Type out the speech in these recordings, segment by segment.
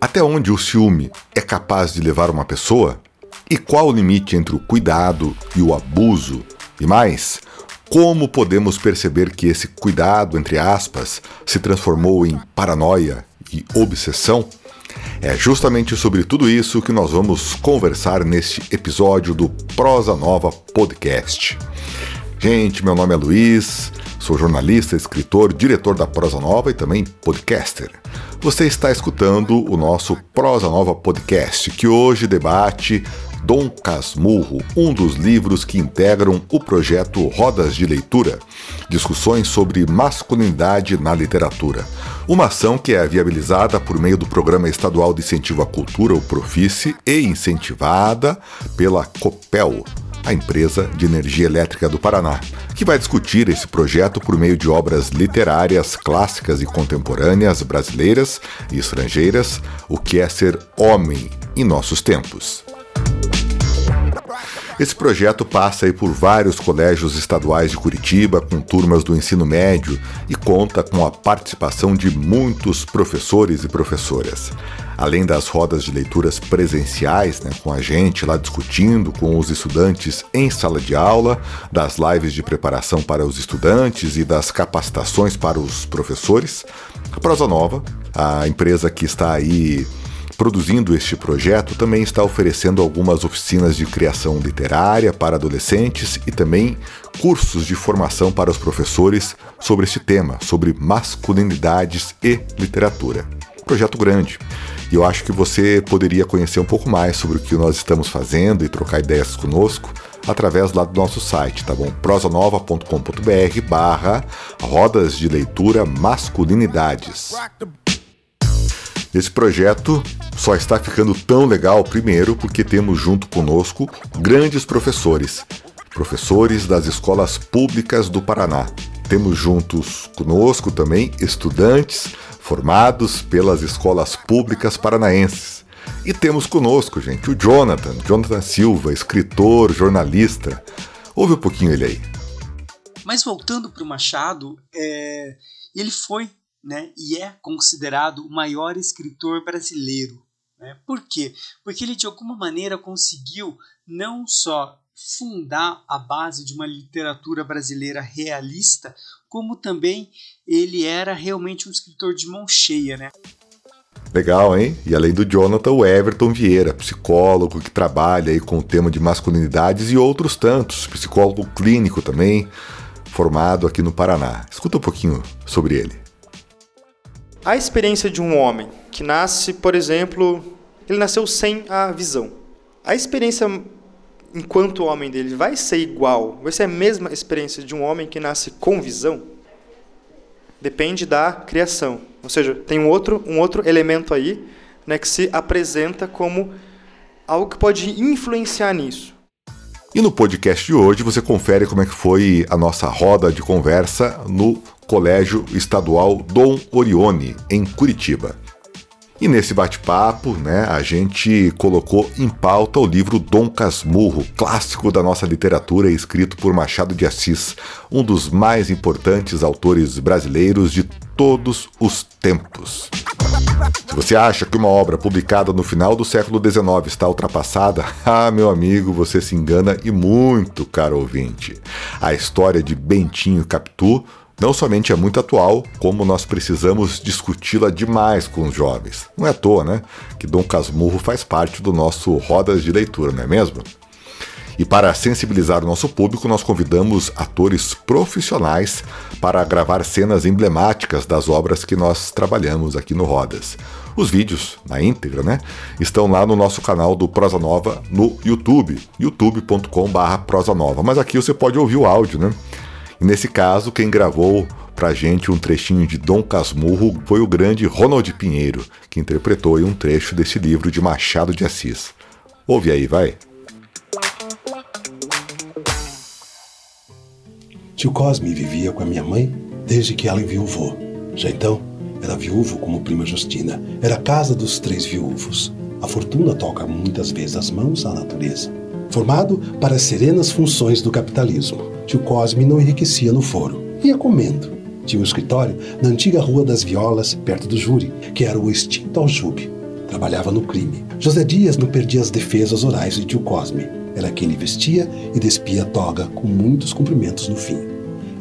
Até onde o ciúme é capaz de levar uma pessoa? E qual o limite entre o cuidado e o abuso? E mais, como podemos perceber que esse cuidado, entre aspas, se transformou em paranoia e obsessão? É justamente sobre tudo isso que nós vamos conversar neste episódio do Prosa Nova Podcast. Gente, meu nome é Luiz, sou jornalista, escritor, diretor da Prosa Nova e também podcaster. Você está escutando o nosso Prosa Nova Podcast, que hoje debate Dom Casmurro, um dos livros que integram o projeto Rodas de Leitura, discussões sobre masculinidade na literatura. Uma ação que é viabilizada por meio do Programa Estadual de Incentivo à Cultura, o Profice, e incentivada pela COPEL, a empresa de energia elétrica do Paraná, que vai discutir esse projeto por meio de obras literárias clássicas e contemporâneas brasileiras e estrangeiras, o que é ser homem em nossos tempos. Esse projeto passa aí por vários colégios estaduais de Curitiba, com turmas do ensino médio e conta com a participação de muitos professores e professoras. Além das rodas de leituras presenciais, né, com a gente lá discutindo com os estudantes em sala de aula, das lives de preparação para os estudantes e das capacitações para os professores, a Prosa Nova, a empresa que está aí produzindo este projeto, também está oferecendo algumas oficinas de criação literária para adolescentes e também cursos de formação para os professores sobre este tema, sobre masculinidades e literatura. Projeto grande. E eu acho que você poderia conhecer um pouco mais sobre o que nós estamos fazendo e trocar ideias conosco através lá do nosso site, tá bom? prosanova.com.br barra rodas de leitura masculinidades. Esse projeto só está ficando tão legal, primeiro, porque temos junto conosco grandes professores, professores das escolas públicas do Paraná. Temos juntos conosco também estudantes formados pelas escolas públicas paranaenses. E temos conosco, gente, o Jonathan, Jonathan Silva, escritor, jornalista. Ouve um pouquinho ele aí. Mas voltando para o Machado, é... ele foi né, e é considerado o maior escritor brasileiro. Né? Por quê? Porque ele de alguma maneira conseguiu não só fundar a base de uma literatura brasileira realista, como também ele era realmente um escritor de mão cheia, né? Legal, hein? E além do Jonathan, o Everton Vieira, psicólogo que trabalha aí com o tema de masculinidades e outros tantos, psicólogo clínico também, formado aqui no Paraná. Escuta um pouquinho sobre ele. A experiência de um homem que nasce, por exemplo, ele nasceu sem a visão. A experiência enquanto homem dele vai ser igual, vai ser a mesma experiência de um homem que nasce com visão? Depende da criação. Ou seja, tem um outro, um outro elemento aí né, que se apresenta como algo que pode influenciar nisso. E no podcast de hoje você confere como é que foi a nossa roda de conversa no Colégio Estadual Dom Orione, em Curitiba. E nesse bate-papo, né, a gente colocou em pauta o livro Dom Casmurro, clássico da nossa literatura, escrito por Machado de Assis, um dos mais importantes autores brasileiros de todos os tempos. Se você acha que uma obra publicada no final do século XIX está ultrapassada, ah, meu amigo, você se engana e muito, caro ouvinte. A história de Bentinho Capitu não somente é muito atual, como nós precisamos discuti-la demais com os jovens. Não é à toa, né? Que Dom Casmurro faz parte do nosso Rodas de Leitura, não é mesmo? E para sensibilizar o nosso público, nós convidamos atores profissionais para gravar cenas emblemáticas das obras que nós trabalhamos aqui no Rodas. Os vídeos, na íntegra, né, estão lá no nosso canal do Prosa Nova no YouTube, youtube.com/prosa nova. Mas aqui você pode ouvir o áudio, né? E nesse caso, quem gravou pra gente um trechinho de Dom Casmurro foi o grande Ronald Pinheiro, que interpretou um trecho desse livro de Machado de Assis. Ouve aí, vai. Tio Cosme vivia com a minha mãe desde que ela enviuvou. Já então, era viúvo como prima Justina. Era a casa dos três viúvos. A fortuna toca muitas vezes as mãos à natureza. Formado para as serenas funções do capitalismo tio Cosme não enriquecia no foro. Ia comendo. tinha um escritório na antiga Rua das Violas, perto do júri, que era o extinto Aljube. Trabalhava no crime. José Dias não perdia as defesas orais de tio Cosme. Era quem lhe vestia e despia a toga com muitos cumprimentos no fim.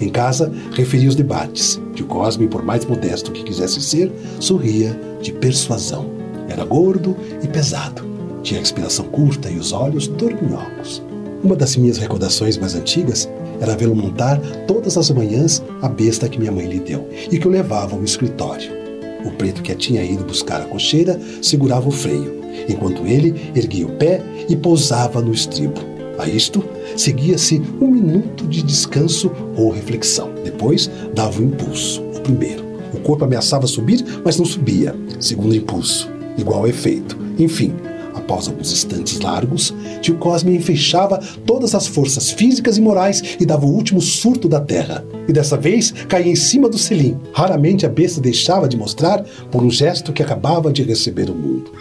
Em casa, referia os debates. Tio Cosme, por mais modesto que quisesse ser, sorria de persuasão. Era gordo e pesado. Tinha a expiração curta e os olhos dorminhocos. Uma das minhas recordações mais antigas era vê-lo montar todas as manhãs a besta que minha mãe lhe deu e que o levava ao escritório. O preto que tinha ido buscar a cocheira segurava o freio, enquanto ele erguia o pé e pousava no estribo. A isto, seguia-se um minuto de descanso ou reflexão. Depois, dava o um impulso, o primeiro. O corpo ameaçava subir, mas não subia. Segundo impulso, igual efeito. Enfim, Após alguns instantes largos, tio Cosme enfeixava todas as forças físicas e morais e dava o último surto da terra. E dessa vez caía em cima do selim. Raramente a besta deixava de mostrar por um gesto que acabava de receber o mundo.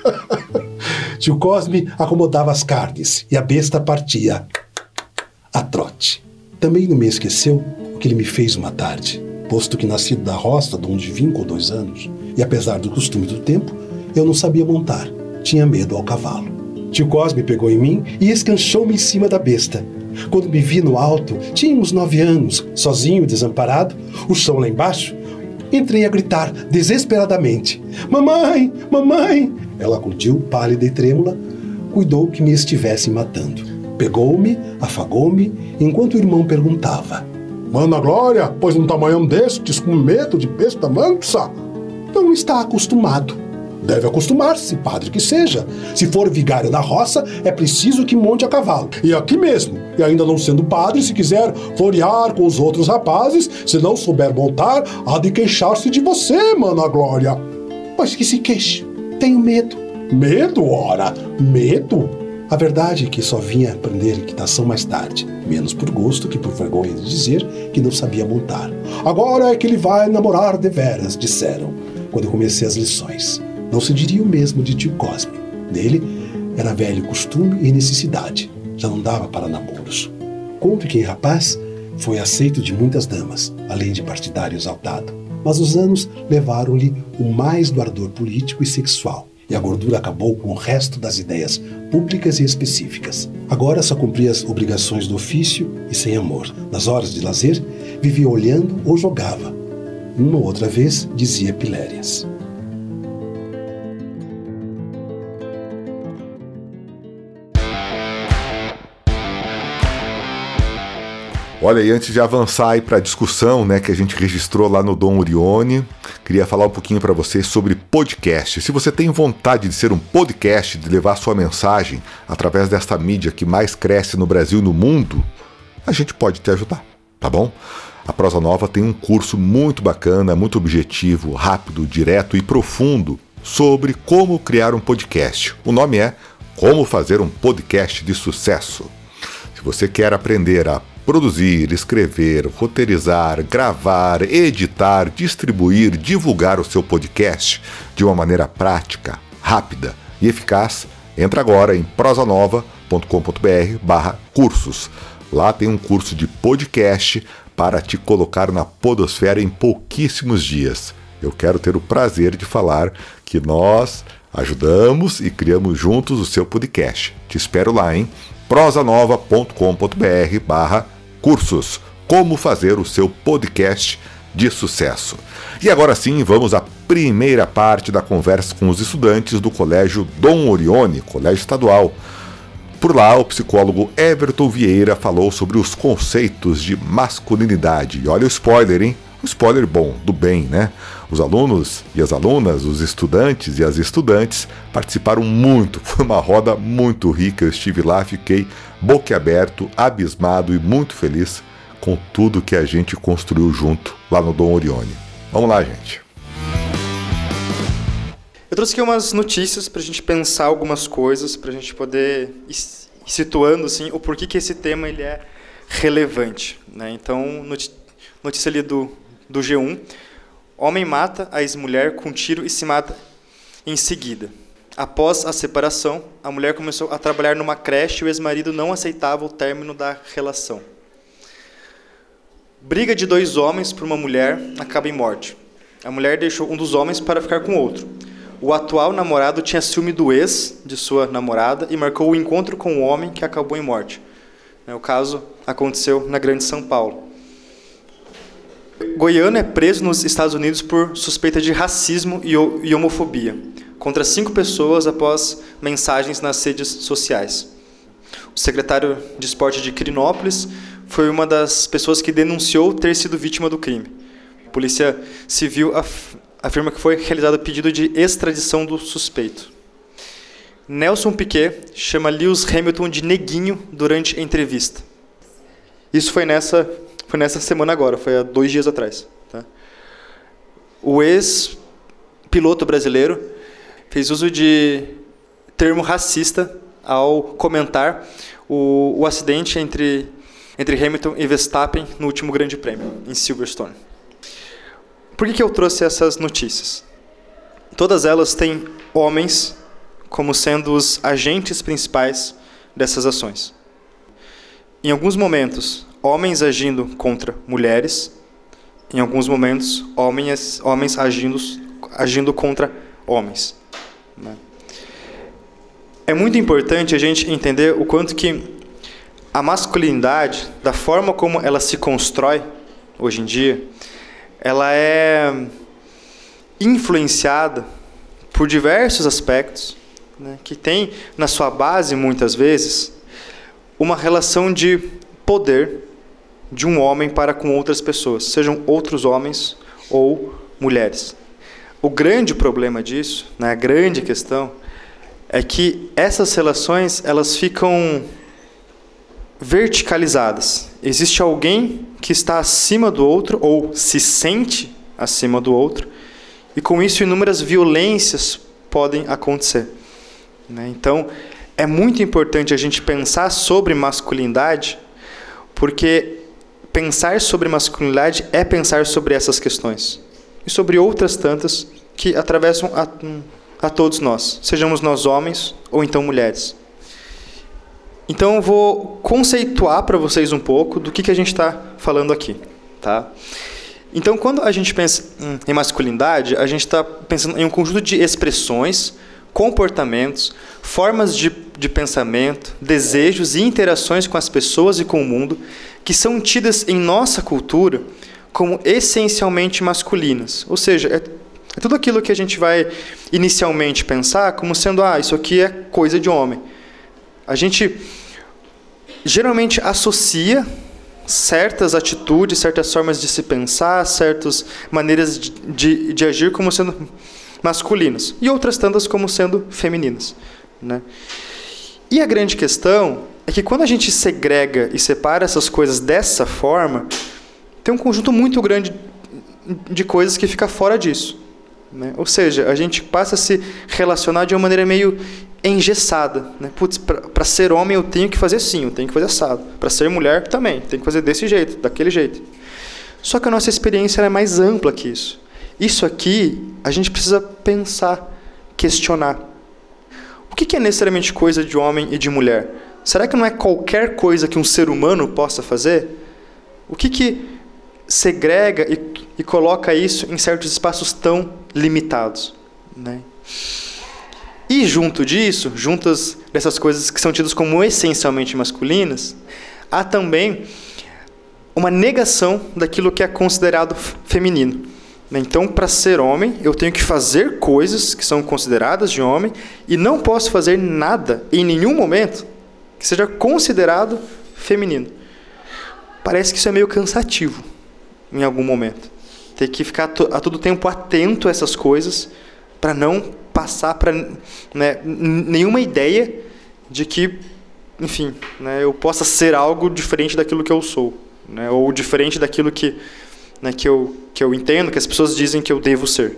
tio Cosme acomodava as carnes e a besta partia a trote. Também não me esqueceu o que ele me fez uma tarde, posto que nascido da roça de onde vim com dois anos, e apesar do costume do tempo, eu não sabia montar tinha medo ao cavalo. Tio Cosme pegou em mim e escanchou-me em cima da besta. Quando me vi no alto, tinha uns nove anos, sozinho e desamparado, o chão lá embaixo, entrei a gritar desesperadamente: Mamãe! Mamãe! Ela acudiu, pálida e trêmula, cuidou que me estivesse matando. Pegou-me, afagou-me, enquanto o irmão perguntava: Mana Glória, pois num tamanho destes, com medo de besta mansa? Não está acostumado. Deve acostumar-se, padre que seja. Se for vigário da roça, é preciso que monte a cavalo. E aqui mesmo. E ainda não sendo padre, se quiser florear com os outros rapazes, se não souber montar, há de queixar-se de você, mana Glória. Pois que se queixe. Tenho medo. Medo, ora? Medo? A verdade é que só vinha aprender equitação mais tarde, menos por gosto que por vergonha de dizer que não sabia montar. Agora é que ele vai namorar de veras, disseram, quando comecei as lições. Não se diria o mesmo de tio Cosme. Nele era velho costume e necessidade. Já não dava para namoros. Que em rapaz foi aceito de muitas damas, além de partidário exaltado. Mas os anos levaram-lhe o mais do ardor político e sexual, e a gordura acabou com o resto das ideias públicas e específicas. Agora só cumpria as obrigações do ofício e sem amor. Nas horas de lazer, vivia olhando ou jogava. Uma ou outra vez dizia pilérias. Olha, e antes de avançar para a discussão, né, que a gente registrou lá no Dom Urione, queria falar um pouquinho para você sobre podcast. Se você tem vontade de ser um podcast, de levar sua mensagem através desta mídia que mais cresce no Brasil e no mundo, a gente pode te ajudar, tá bom? A Prosa Nova tem um curso muito bacana, muito objetivo, rápido, direto e profundo sobre como criar um podcast. O nome é Como Fazer um Podcast de Sucesso. Se você quer aprender a produzir, escrever, roteirizar, gravar, editar, distribuir, divulgar o seu podcast de uma maneira prática, rápida e eficaz, entra agora em prosanova.com.br/cursos. Lá tem um curso de podcast para te colocar na podosfera em pouquíssimos dias. Eu quero ter o prazer de falar que nós ajudamos e criamos juntos o seu podcast. Te espero lá, hein? prosanova.com.br/cursos cursos Como fazer o seu podcast de sucesso. E agora sim, vamos à primeira parte da conversa com os estudantes do Colégio Dom Orione, Colégio Estadual. Por lá, o psicólogo Everton Vieira falou sobre os conceitos de masculinidade. E olha o spoiler, hein? Um spoiler bom, do bem, né? Os alunos e as alunas, os estudantes e as estudantes participaram muito. Foi uma roda muito rica. Eu estive lá, fiquei boquiaberto, abismado e muito feliz com tudo que a gente construiu junto lá no Dom Orione. Vamos lá, gente. Eu trouxe aqui umas notícias para a gente pensar algumas coisas, para a gente poder ir situando assim, o porquê que esse tema ele é relevante. Né? Então, notícia ali do, do G1. Homem mata a ex-mulher com tiro e se mata em seguida. Após a separação, a mulher começou a trabalhar numa creche e o ex-marido não aceitava o término da relação. Briga de dois homens por uma mulher acaba em morte. A mulher deixou um dos homens para ficar com outro. O atual namorado tinha ciúme do ex de sua namorada e marcou o encontro com o homem que acabou em morte. É, o caso aconteceu na Grande São Paulo. Goiano é preso nos Estados Unidos por suspeita de racismo e homofobia contra cinco pessoas após mensagens nas redes sociais. O secretário de esporte de Quirinópolis foi uma das pessoas que denunciou ter sido vítima do crime. A Polícia Civil afirma que foi realizado pedido de extradição do suspeito. Nelson Piquet chama Lewis Hamilton de neguinho durante entrevista. Isso foi nessa, foi nessa semana agora, foi há dois dias atrás. Tá? O ex-piloto brasileiro fez uso de termo racista ao comentar o, o acidente entre, entre Hamilton e Verstappen no último Grande Prêmio, em Silverstone. Por que, que eu trouxe essas notícias? Todas elas têm homens como sendo os agentes principais dessas ações. Em alguns momentos, homens agindo contra mulheres, em alguns momentos, homens, homens agindo, agindo contra homens. Né? É muito importante a gente entender o quanto que a masculinidade, da forma como ela se constrói hoje em dia, ela é influenciada por diversos aspectos, né, que tem na sua base, muitas vezes, uma relação de poder de um homem para com outras pessoas, sejam outros homens ou mulheres. O grande problema disso, né, a grande questão, é que essas relações elas ficam verticalizadas. Existe alguém que está acima do outro ou se sente acima do outro, e com isso inúmeras violências podem acontecer. Né? Então, é muito importante a gente pensar sobre masculinidade, porque pensar sobre masculinidade é pensar sobre essas questões e sobre outras tantas que atravessam a, a todos nós, sejamos nós homens ou então mulheres. Então eu vou conceituar para vocês um pouco do que, que a gente está falando aqui, tá? Então quando a gente pensa em masculinidade, a gente está pensando em um conjunto de expressões, comportamentos, formas de, de pensamento, desejos e interações com as pessoas e com o mundo que são tidas em nossa cultura como essencialmente masculinas. Ou seja, é, é tudo aquilo que a gente vai inicialmente pensar como sendo, ah, isso aqui é coisa de homem. A gente geralmente associa certas atitudes, certas formas de se pensar, certas maneiras de, de, de agir como sendo masculinas e outras tantas como sendo femininas. Né? E a grande questão é que quando a gente segrega e separa essas coisas dessa forma, tem um conjunto muito grande de coisas que fica fora disso. Né? Ou seja, a gente passa a se relacionar de uma maneira meio engessada. Né? Putz, para ser homem eu tenho que fazer assim, eu tenho que fazer assado. Para ser mulher também, tem que fazer desse jeito, daquele jeito. Só que a nossa experiência é mais ampla que isso. Isso aqui a gente precisa pensar, questionar. O que é necessariamente coisa de homem e de mulher? Será que não é qualquer coisa que um ser humano possa fazer? O que, que segrega e, e coloca isso em certos espaços tão limitados? Né? E junto disso, juntas dessas coisas que são tidas como essencialmente masculinas, há também uma negação daquilo que é considerado feminino. Então, para ser homem, eu tenho que fazer coisas que são consideradas de homem e não posso fazer nada em nenhum momento que seja considerado feminino. Parece que isso é meio cansativo em algum momento. Ter que ficar a todo tempo atento a essas coisas para não passar para né, nenhuma ideia de que, enfim, né, eu possa ser algo diferente daquilo que eu sou, né, ou diferente daquilo que, né, que, eu, que eu entendo, que as pessoas dizem que eu devo ser.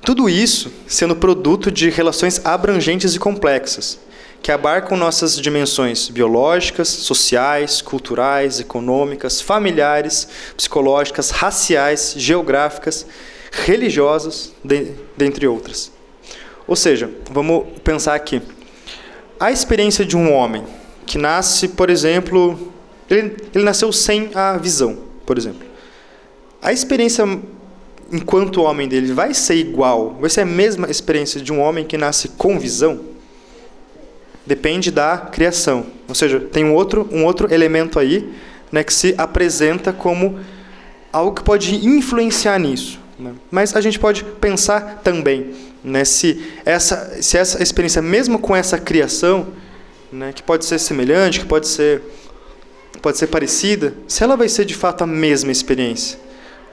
Tudo isso sendo produto de relações abrangentes e complexas, que abarcam nossas dimensões biológicas, sociais, culturais, econômicas, familiares, psicológicas, raciais, geográficas, religiosas, de, dentre outras. Ou seja, vamos pensar aqui. A experiência de um homem que nasce, por exemplo, ele, ele nasceu sem a visão, por exemplo. A experiência enquanto homem dele vai ser igual, vai ser a mesma experiência de um homem que nasce com visão? Depende da criação. Ou seja, tem um outro, um outro elemento aí né, que se apresenta como algo que pode influenciar nisso. Né? Mas a gente pode pensar também né, se, essa, se essa experiência, mesmo com essa criação, né, que pode ser semelhante, que pode ser, pode ser parecida, se ela vai ser de fato a mesma experiência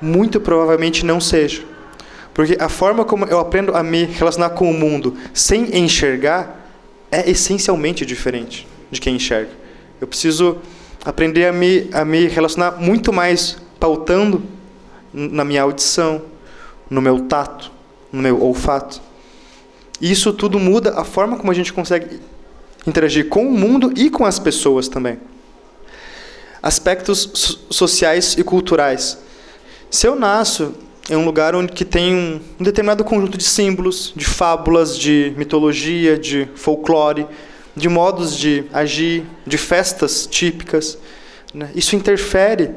muito provavelmente não seja. Porque a forma como eu aprendo a me relacionar com o mundo sem enxergar é essencialmente diferente de quem enxerga. Eu preciso aprender a me, a me relacionar muito mais pautando na minha audição, no meu tato, no meu olfato. Isso tudo muda a forma como a gente consegue interagir com o mundo e com as pessoas também. Aspectos sociais e culturais. Se eu nasço em um lugar onde que tem um, um determinado conjunto de símbolos, de fábulas, de mitologia, de folclore, de modos de agir, de festas típicas, né? isso interfere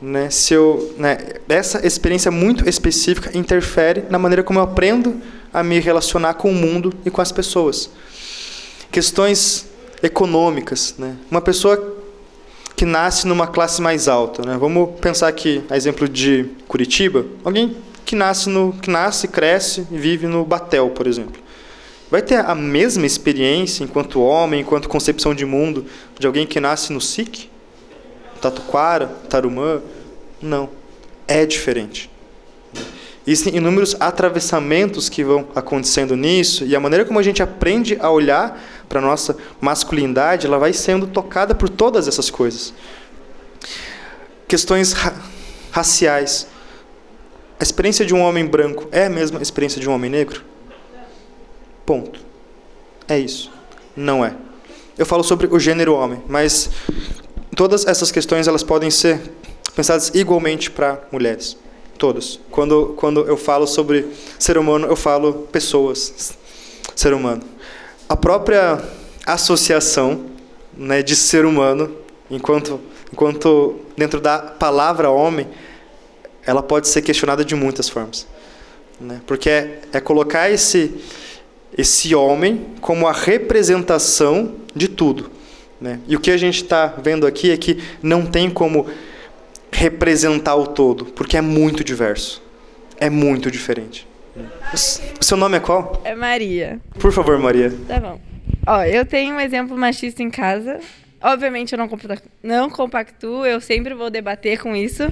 né, se eu, né, essa experiência muito específica interfere na maneira como eu aprendo a me relacionar com o mundo e com as pessoas. Questões econômicas. Né? Uma pessoa que nasce numa classe mais alta. Né? Vamos pensar aqui, a exemplo de Curitiba, alguém que nasce, no, que nasce, cresce e vive no Batel, por exemplo. Vai ter a mesma experiência enquanto homem, enquanto concepção de mundo, de alguém que nasce no SIC? Tatuquara, Tarumã? Não. É diferente. Existem inúmeros atravessamentos que vão acontecendo nisso, e a maneira como a gente aprende a olhar para nossa masculinidade, ela vai sendo tocada por todas essas coisas. Questões ra raciais. A experiência de um homem branco é a mesma experiência de um homem negro? Ponto. É isso. Não é. Eu falo sobre o gênero homem, mas todas essas questões elas podem ser pensadas igualmente para mulheres. Todas. Quando, quando eu falo sobre ser humano, eu falo pessoas, ser humano. A própria associação né, de ser humano, enquanto, enquanto dentro da palavra homem, ela pode ser questionada de muitas formas. Né? Porque é, é colocar esse, esse homem como a representação de tudo. Né? E o que a gente está vendo aqui é que não tem como representar o todo, porque é muito diverso. É muito diferente. O seu nome é qual? É Maria. Por favor, Maria. Tá bom. Ó, eu tenho um exemplo machista em casa. Obviamente eu não, não compactuo, eu sempre vou debater com isso.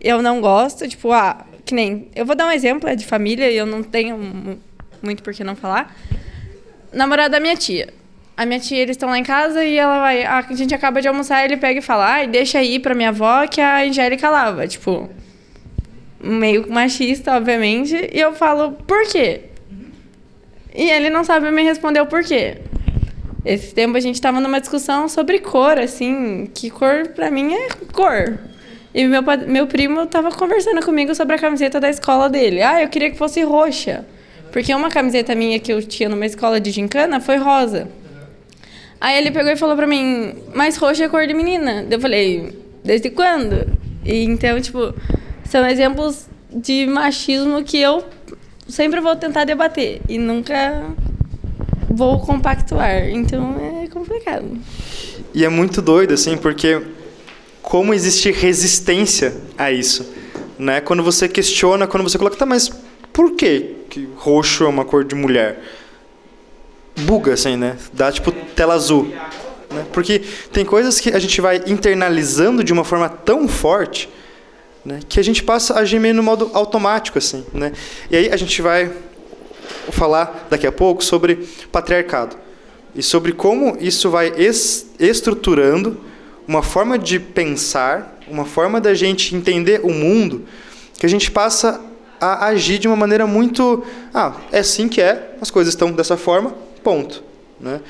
Eu não gosto, tipo, ah, que nem. Eu vou dar um exemplo, é de família e eu não tenho muito por que não falar. Namorado da minha tia a minha tia, eles estão lá em casa e ela vai. A gente acaba de almoçar, ele pega e fala, ai, deixa aí pra minha avó que a Angélica lava. Tipo, meio machista, obviamente. E eu falo, por quê? E ele não sabe me responder o porquê. Esse tempo a gente tava numa discussão sobre cor, assim, que cor pra mim é cor. E meu, meu primo tava conversando comigo sobre a camiseta da escola dele. Ah, eu queria que fosse roxa. Porque uma camiseta minha que eu tinha numa escola de gincana foi rosa. Aí ele pegou e falou pra mim, mas roxo é cor de menina. Eu falei, desde quando? E então, tipo, são exemplos de machismo que eu sempre vou tentar debater e nunca vou compactuar. Então é complicado. E é muito doido, assim, porque como existe resistência a isso, né? Quando você questiona, quando você coloca, tá, mas por que que roxo é uma cor de mulher? buga, assim, né? Dá tipo tela azul. Né? Porque tem coisas que a gente vai internalizando de uma forma tão forte né, que a gente passa a agir meio no modo automático, assim. Né? E aí a gente vai falar daqui a pouco sobre patriarcado e sobre como isso vai es estruturando uma forma de pensar, uma forma da gente entender o mundo, que a gente passa a agir de uma maneira muito. Ah, é assim que é, as coisas estão dessa forma, Ponto. Né?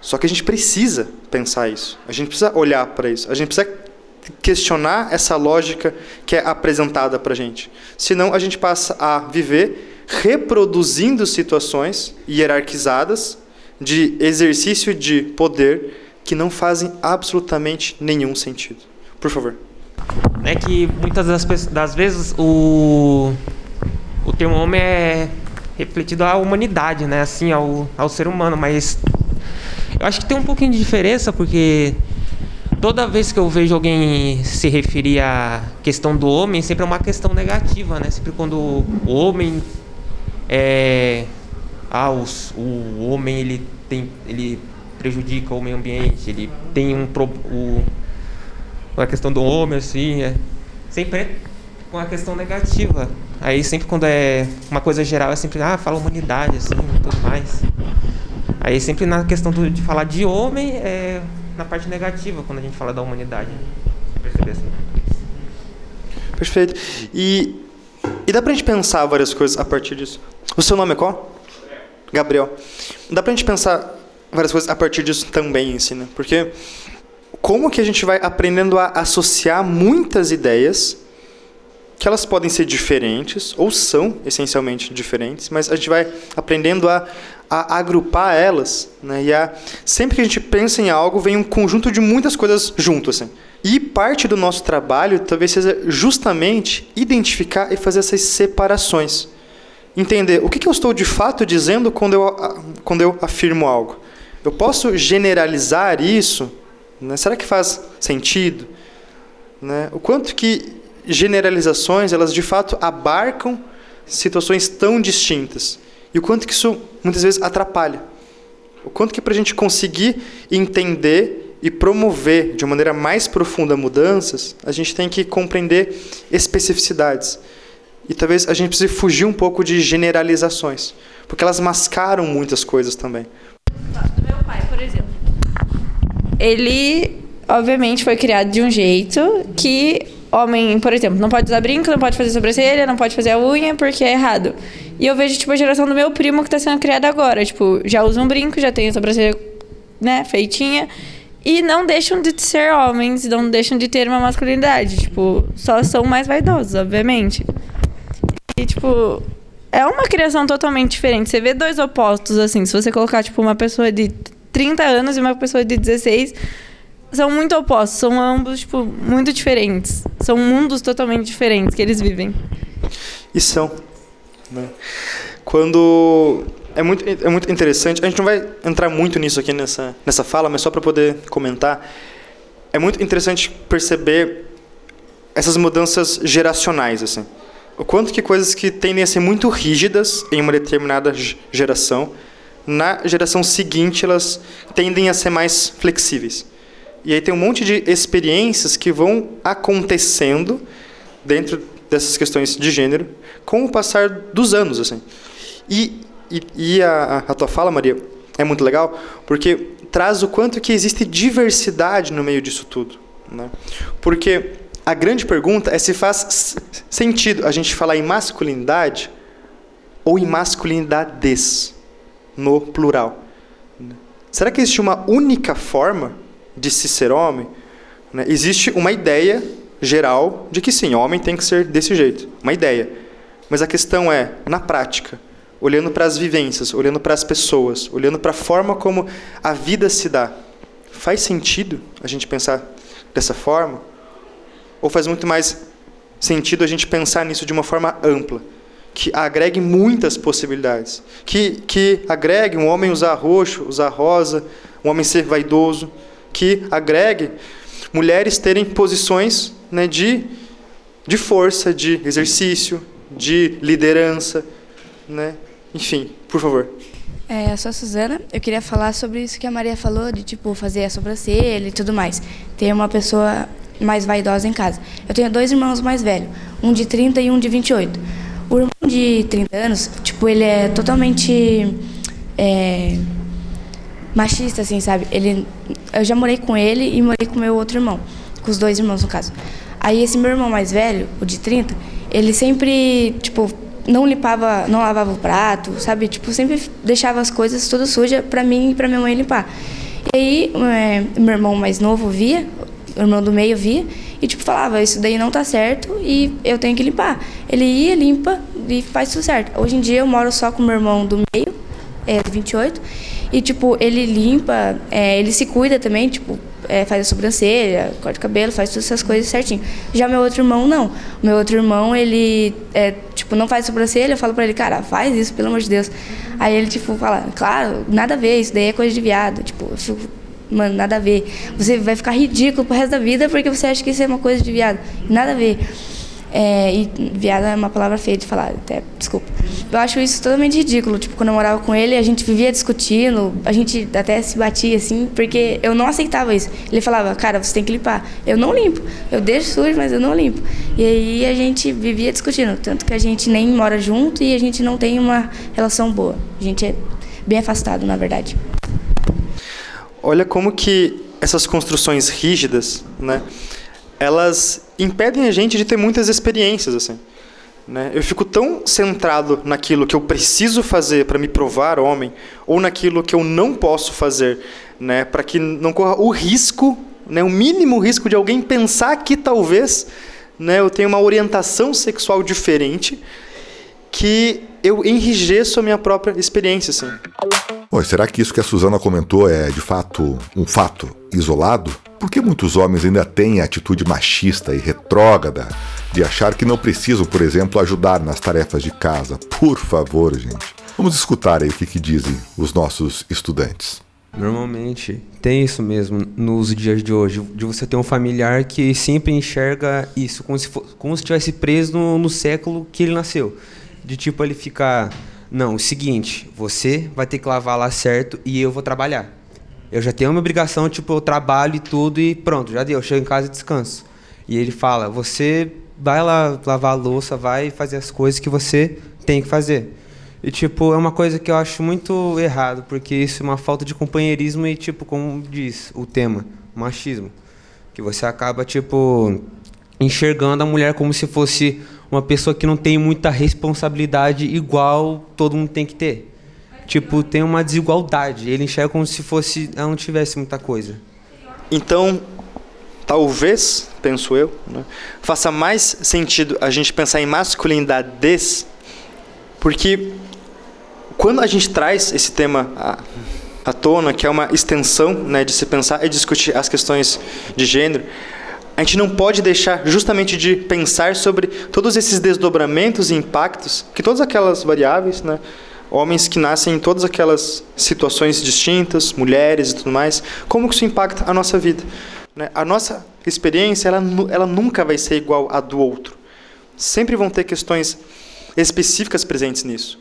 Só que a gente precisa pensar isso. A gente precisa olhar para isso. A gente precisa questionar essa lógica que é apresentada para a gente. Senão a gente passa a viver reproduzindo situações hierarquizadas de exercício de poder que não fazem absolutamente nenhum sentido. Por favor. É que muitas das, das vezes o, o termo homem é refletido à humanidade, né? Assim, ao, ao ser humano, mas eu acho que tem um pouquinho de diferença porque toda vez que eu vejo alguém se referir à questão do homem, sempre é uma questão negativa, né? Sempre quando o homem é ah, os, o homem ele tem ele prejudica o meio ambiente, ele tem um o, a questão do homem assim, é sempre é com a questão negativa. Aí sempre quando é uma coisa geral é sempre ah, fala humanidade assim, tudo mais. Aí sempre na questão do, de falar de homem é na parte negativa quando a gente fala da humanidade. Perceber assim. Perfeito. E, e dá pra gente pensar várias coisas a partir disso. O seu nome é qual? Gabriel. Dá pra gente pensar várias coisas a partir disso também, assim, né? Porque como que a gente vai aprendendo a associar muitas ideias que elas podem ser diferentes ou são essencialmente diferentes, mas a gente vai aprendendo a, a agrupar elas, né? E a, sempre que a gente pensa em algo, vem um conjunto de muitas coisas junto, assim. E parte do nosso trabalho talvez seja justamente identificar e fazer essas separações. Entender o que, que eu estou de fato dizendo quando eu, quando eu afirmo algo. Eu posso generalizar isso? Né? Será que faz sentido? Né? O quanto que generalizações, elas de fato abarcam situações tão distintas. E o quanto que isso muitas vezes atrapalha. O quanto que para a gente conseguir entender e promover de uma maneira mais profunda mudanças, a gente tem que compreender especificidades. E talvez a gente precise fugir um pouco de generalizações, porque elas mascaram muitas coisas também. Do meu pai, por exemplo. Ele, obviamente, foi criado de um jeito que homem, por exemplo, não pode usar brinco, não pode fazer sobrancelha, não pode fazer a unha porque é errado. E eu vejo, tipo, a geração do meu primo que tá sendo criada agora. Tipo, já usa um brinco, já tem a sobrancelha, né, feitinha. E não deixam de ser homens, não deixam de ter uma masculinidade. Tipo, só são mais vaidosos, obviamente. E, tipo, é uma criação totalmente diferente. Você vê dois opostos, assim. Se você colocar, tipo, uma pessoa de 30 anos e uma pessoa de 16 são muito opostos, são ambos, tipo, muito diferentes. São mundos totalmente diferentes que eles vivem. E são. Né? Quando. É muito, é muito interessante, a gente não vai entrar muito nisso aqui nessa, nessa fala, mas só para poder comentar. É muito interessante perceber essas mudanças geracionais, assim. O quanto que coisas que tendem a ser muito rígidas em uma determinada geração, na geração seguinte elas tendem a ser mais flexíveis. E aí tem um monte de experiências que vão acontecendo dentro dessas questões de gênero com o passar dos anos, assim. E, e, e a, a tua fala, Maria, é muito legal porque traz o quanto que existe diversidade no meio disso tudo, né? Porque a grande pergunta é se faz sentido a gente falar em masculinidade ou em masculinidades no plural. Será que existe uma única forma de se ser homem, né, existe uma ideia geral de que sim, homem tem que ser desse jeito. Uma ideia. Mas a questão é, na prática, olhando para as vivências, olhando para as pessoas, olhando para a forma como a vida se dá, faz sentido a gente pensar dessa forma? Ou faz muito mais sentido a gente pensar nisso de uma forma ampla? que agregue muitas possibilidades. Que, que agregue um homem usar roxo, usar rosa, um homem ser vaidoso, que agregue mulheres terem posições né, de, de força, de exercício, de liderança. Né? Enfim, por favor. É, sou a Suzana. Eu queria falar sobre isso que a Maria falou, de tipo fazer a sobrancelha e tudo mais. Ter uma pessoa mais vaidosa em casa. Eu tenho dois irmãos mais velhos, um de 30 e um de 28. O irmão de 30 anos, tipo, ele é totalmente é, machista, assim, sabe? Ele, eu já morei com ele e morei com meu outro irmão, com os dois irmãos, no caso. Aí esse meu irmão mais velho, o de 30, ele sempre, tipo, não limpava, não lavava o prato, sabe? Tipo, sempre deixava as coisas tudo suja para mim e para minha mãe limpar. E aí, é, meu irmão mais novo via, o irmão do meio via, e tipo, falava, isso daí não tá certo e eu tenho que limpar. Ele ia, limpa e faz tudo certo. Hoje em dia eu moro só com meu irmão do meio, é, 28, E, tipo, ele limpa, é, ele se cuida também, tipo, é, faz a sobrancelha, corta o cabelo, faz todas essas coisas certinho. Já meu outro irmão, não. Meu outro irmão, ele, é, tipo, não faz sobrancelha, eu falo pra ele, cara, faz isso, pelo amor de Deus. Aí ele, tipo, fala, claro, nada a ver, isso daí é coisa de viado. Tipo, eu fico, mano, nada a ver. Você vai ficar ridículo pro resto da vida porque você acha que isso é uma coisa de viado. Nada a ver. É, e viado é uma palavra feia de falar, até, desculpa. Eu acho isso totalmente ridículo. Tipo, quando eu morava com ele, a gente vivia discutindo, a gente até se batia assim, porque eu não aceitava isso. Ele falava, cara, você tem que limpar. Eu não limpo. Eu deixo sujo, mas eu não limpo. E aí a gente vivia discutindo, tanto que a gente nem mora junto e a gente não tem uma relação boa. A gente é bem afastado, na verdade. Olha como que essas construções rígidas, né? elas impedem a gente de ter muitas experiências assim. Né? Eu fico tão centrado naquilo que eu preciso fazer para me provar homem, ou naquilo que eu não posso fazer, né? para que não corra o risco, né? o mínimo risco de alguém pensar que talvez né, eu tenha uma orientação sexual diferente, que eu enrijeço a minha própria experiência. Assim. Oi, será que isso que a Suzana comentou é de fato um fato isolado? Por que muitos homens ainda têm a atitude machista e retrógrada de achar que não precisam, por exemplo, ajudar nas tarefas de casa? Por favor, gente. Vamos escutar aí o que, que dizem os nossos estudantes. Normalmente tem isso mesmo nos dias de hoje, de você ter um familiar que sempre enxerga isso como se, for, como se estivesse preso no, no século que ele nasceu. De tipo ele ficar, não, o seguinte, você vai ter que lavar lá certo e eu vou trabalhar. Eu já tenho uma obrigação, tipo, eu trabalho e tudo e pronto, já deu. Eu chego em casa e descanso. E ele fala: você vai lá lavar a louça, vai fazer as coisas que você tem que fazer. E, tipo, é uma coisa que eu acho muito errado, porque isso é uma falta de companheirismo e, tipo, como diz o tema, machismo. Que você acaba, tipo, enxergando a mulher como se fosse uma pessoa que não tem muita responsabilidade igual todo mundo tem que ter tipo, tem uma desigualdade. Ele enxerga como se fosse ela não tivesse muita coisa. Então, talvez, penso eu, né, faça mais sentido a gente pensar em masculinidades, porque quando a gente traz esse tema à, à tona, que é uma extensão né, de se pensar e discutir as questões de gênero, a gente não pode deixar justamente de pensar sobre todos esses desdobramentos e impactos que todas aquelas variáveis, né, homens que nascem em todas aquelas situações distintas, mulheres e tudo mais, como que isso impacta a nossa vida? Né? A nossa experiência, ela, ela nunca vai ser igual à do outro. Sempre vão ter questões específicas presentes nisso.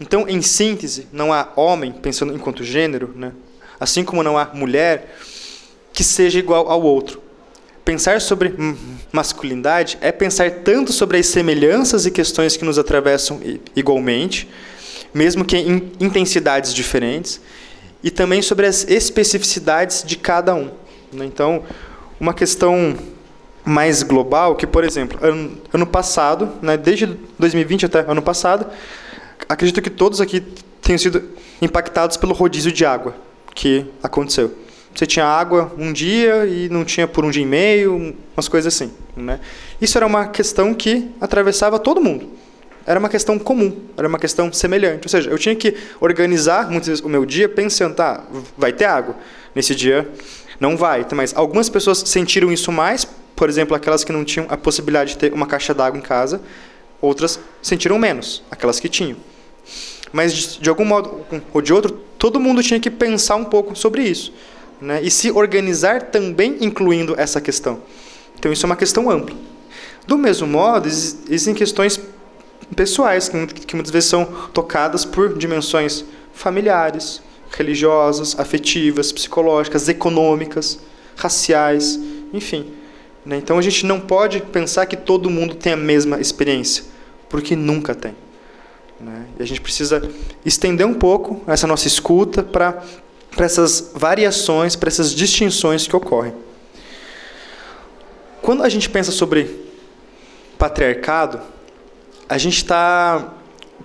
Então, em síntese, não há homem, pensando enquanto gênero, né? assim como não há mulher, que seja igual ao outro. Pensar sobre masculinidade é pensar tanto sobre as semelhanças e questões que nos atravessam igualmente, mesmo que em intensidades diferentes, e também sobre as especificidades de cada um. Né? Então, uma questão mais global, que, por exemplo, ano, passado, né, desde 2020 até ano passado, acredito que todos aqui tenham sido impactados pelo rodízio de água que aconteceu. Você tinha água um dia e não tinha por um dia e meio, umas coisas assim. Né? Isso era uma questão que atravessava todo mundo era uma questão comum, era uma questão semelhante. Ou seja, eu tinha que organizar muitas vezes o meu dia pensando, tá, vai ter água. Nesse dia não vai. Mas algumas pessoas sentiram isso mais, por exemplo, aquelas que não tinham a possibilidade de ter uma caixa d'água em casa, outras sentiram menos, aquelas que tinham. Mas de algum modo ou de outro, todo mundo tinha que pensar um pouco sobre isso, né? E se organizar também incluindo essa questão. Então isso é uma questão ampla. Do mesmo modo, existem questões pessoais, que, muitas vezes são tocadas por dimensões familiares, religiosas, afetivas, psicológicas, econômicas, raciais, enfim. Né? Então a gente não pode pensar que todo mundo tem a mesma experiência, porque nunca tem. Né? E a gente precisa estender um pouco essa nossa escuta para essas variações, para essas distinções que ocorrem. Quando a gente pensa sobre patriarcado, a gente está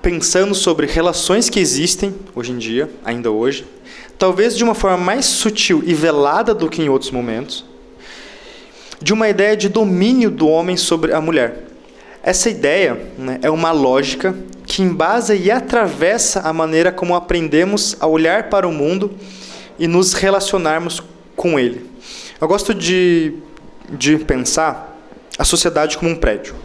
pensando sobre relações que existem hoje em dia, ainda hoje, talvez de uma forma mais sutil e velada do que em outros momentos, de uma ideia de domínio do homem sobre a mulher. Essa ideia né, é uma lógica que embasa e atravessa a maneira como aprendemos a olhar para o mundo e nos relacionarmos com ele. Eu gosto de, de pensar a sociedade como um prédio.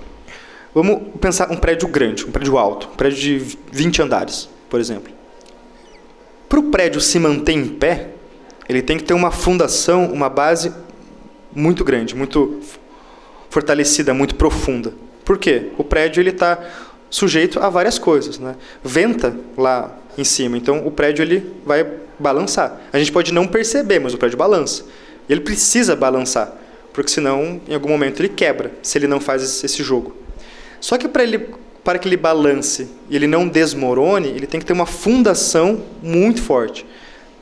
Vamos pensar um prédio grande, um prédio alto, um prédio de 20 andares, por exemplo. Para o prédio se manter em pé, ele tem que ter uma fundação, uma base muito grande, muito fortalecida, muito profunda. Por quê? O prédio ele está sujeito a várias coisas, né? Venta lá em cima, então o prédio ele vai balançar. A gente pode não perceber, mas o prédio balança. Ele precisa balançar, porque senão em algum momento ele quebra, se ele não faz esse jogo. Só que para ele para que ele balance e ele não desmorone, ele tem que ter uma fundação muito forte.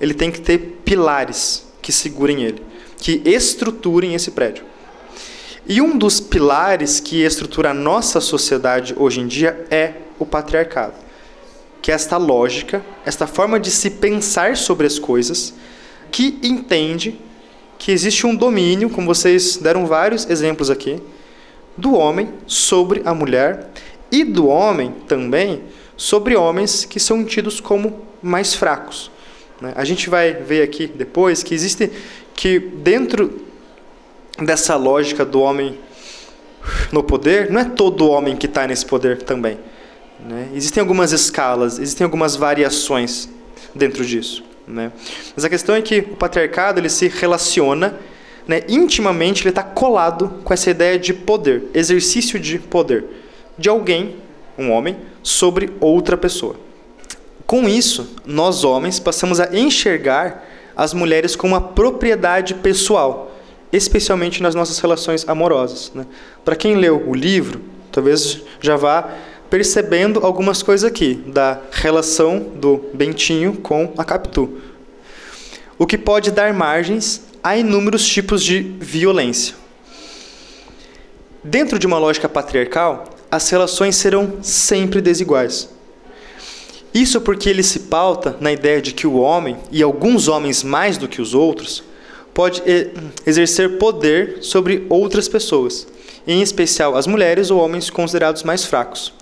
Ele tem que ter pilares que segurem ele, que estruturem esse prédio. E um dos pilares que estrutura a nossa sociedade hoje em dia é o patriarcado. Que é esta lógica, esta forma de se pensar sobre as coisas, que entende que existe um domínio, como vocês deram vários exemplos aqui, do homem sobre a mulher e do homem também sobre homens que são tidos como mais fracos. Né? A gente vai ver aqui depois que existe que dentro dessa lógica do homem no poder, não é todo homem que está nesse poder também. Né? Existem algumas escalas, existem algumas variações dentro disso. Né? Mas a questão é que o patriarcado ele se relaciona né, intimamente, ele está colado com essa ideia de poder, exercício de poder de alguém, um homem, sobre outra pessoa. Com isso, nós homens passamos a enxergar as mulheres como uma propriedade pessoal, especialmente nas nossas relações amorosas. Né? Para quem leu o livro, talvez já vá percebendo algumas coisas aqui da relação do Bentinho com a Capitu. O que pode dar margens a inúmeros tipos de violência. Dentro de uma lógica patriarcal, as relações serão sempre desiguais. Isso porque ele se pauta na ideia de que o homem, e alguns homens mais do que os outros, pode exercer poder sobre outras pessoas, em especial as mulheres ou homens considerados mais fracos.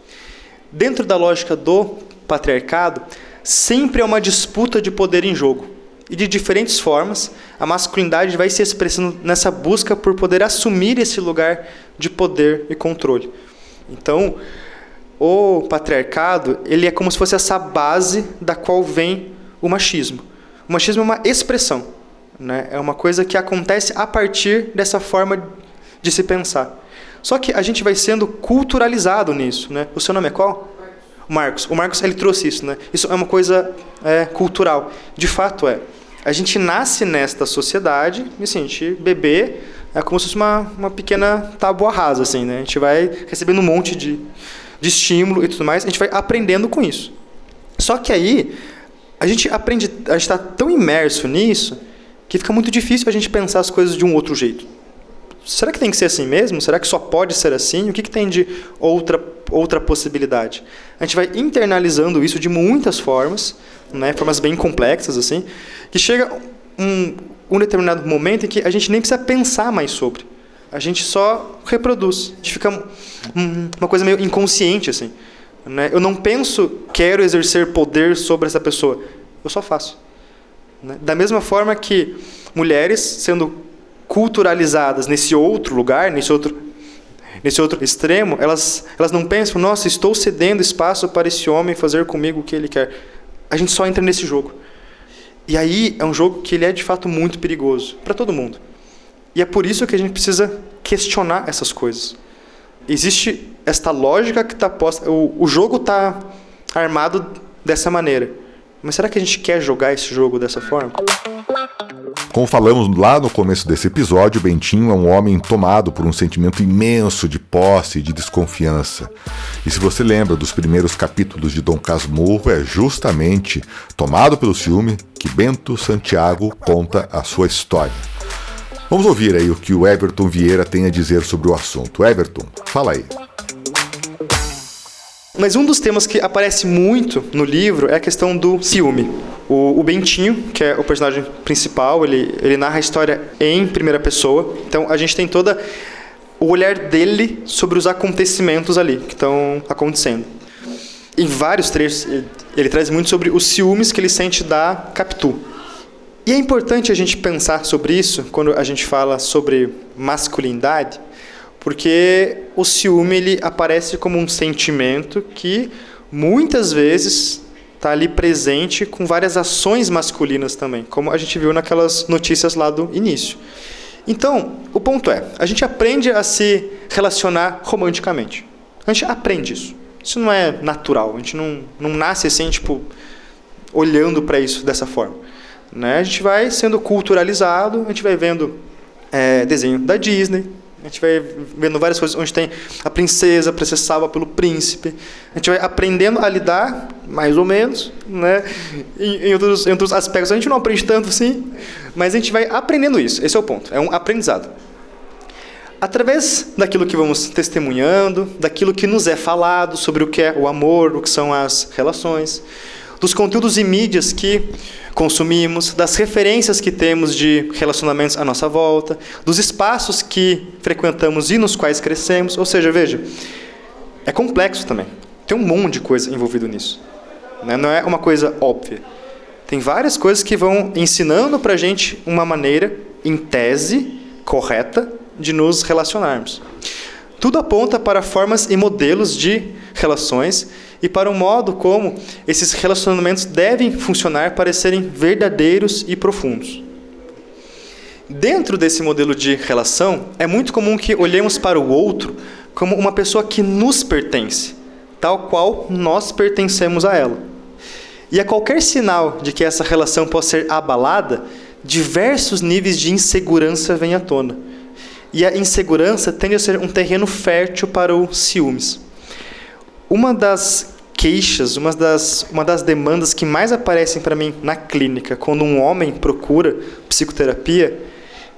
Dentro da lógica do patriarcado, sempre há uma disputa de poder em jogo. E de diferentes formas, a masculinidade vai se expressando nessa busca por poder assumir esse lugar de poder e controle. Então, o patriarcado, ele é como se fosse essa base da qual vem o machismo. O machismo é uma expressão, né? é uma coisa que acontece a partir dessa forma de se pensar. Só que a gente vai sendo culturalizado nisso. Né? O seu nome é qual? Marcos. O Marcos ele trouxe isso. Né? Isso é uma coisa é, cultural. De fato é. A gente nasce nesta sociedade, e assim, a gente bebê é como se fosse uma, uma pequena tábua rasa, assim, né? A gente vai recebendo um monte de, de estímulo e tudo mais, a gente vai aprendendo com isso. Só que aí, a gente aprende, a gente está tão imerso nisso, que fica muito difícil a gente pensar as coisas de um outro jeito. Será que tem que ser assim mesmo? Será que só pode ser assim? O que, que tem de outra, outra possibilidade? A gente vai internalizando isso de muitas formas, né, formas bem complexas, assim, que chega um, um determinado momento em que a gente nem precisa pensar mais sobre. A gente só reproduz. A gente fica uma coisa meio inconsciente assim. Né? Eu não penso, quero exercer poder sobre essa pessoa. Eu só faço. Né? Da mesma forma que mulheres sendo culturalizadas nesse outro lugar, nesse outro, nesse outro extremo, elas, elas não pensam, nossa, estou cedendo espaço para esse homem fazer comigo o que ele quer. A gente só entra nesse jogo. E aí é um jogo que ele é de fato muito perigoso para todo mundo. E é por isso que a gente precisa questionar essas coisas. Existe esta lógica que está posta. O, o jogo está armado dessa maneira. Mas será que a gente quer jogar esse jogo dessa forma? Como falamos lá no começo desse episódio, Bentinho é um homem tomado por um sentimento imenso de posse e de desconfiança. E se você lembra dos primeiros capítulos de Dom Casmurro, é justamente tomado pelo ciúme que Bento Santiago conta a sua história. Vamos ouvir aí o que o Everton Vieira tem a dizer sobre o assunto. Everton, fala aí. Mas um dos temas que aparece muito no livro é a questão do ciúme. O, o, Bentinho, que é o personagem principal, ele, ele narra a história em primeira pessoa. Então a gente tem toda o olhar dele sobre os acontecimentos ali que estão acontecendo. em vários trechos, ele, ele traz muito sobre os ciúmes que ele sente da Capitu. E é importante a gente pensar sobre isso quando a gente fala sobre masculinidade, porque o ciúme ele aparece como um sentimento que muitas vezes está ali presente com várias ações masculinas também, como a gente viu naquelas notícias lá do início. Então, o ponto é, a gente aprende a se relacionar romanticamente. A gente aprende isso. Isso não é natural. A gente não, não nasce assim, tipo, olhando para isso dessa forma. Né? A gente vai sendo culturalizado, a gente vai vendo é, desenho da Disney, a gente vai vendo várias coisas onde tem a princesa para ser salva pelo príncipe. A gente vai aprendendo a lidar, mais ou menos, né? em, em, outros, em outros aspectos. A gente não aprende tanto assim, mas a gente vai aprendendo isso. Esse é o ponto. É um aprendizado. Através daquilo que vamos testemunhando, daquilo que nos é falado sobre o que é o amor, o que são as relações, dos conteúdos e mídias que consumimos, das referências que temos de relacionamentos à nossa volta, dos espaços que frequentamos e nos quais crescemos. Ou seja, veja, é complexo também. Tem um monte de coisa envolvido nisso. Né? Não é uma coisa óbvia. Tem várias coisas que vão ensinando para a gente uma maneira, em tese, correta de nos relacionarmos. Tudo aponta para formas e modelos de relações e para o modo como esses relacionamentos devem funcionar para serem verdadeiros e profundos. Dentro desse modelo de relação, é muito comum que olhemos para o outro como uma pessoa que nos pertence, tal qual nós pertencemos a ela. E a qualquer sinal de que essa relação possa ser abalada, diversos níveis de insegurança vêm à tona. E a insegurança tende a ser um terreno fértil para o ciúmes. Uma das queixas, uma das, uma das demandas que mais aparecem para mim na clínica, quando um homem procura psicoterapia,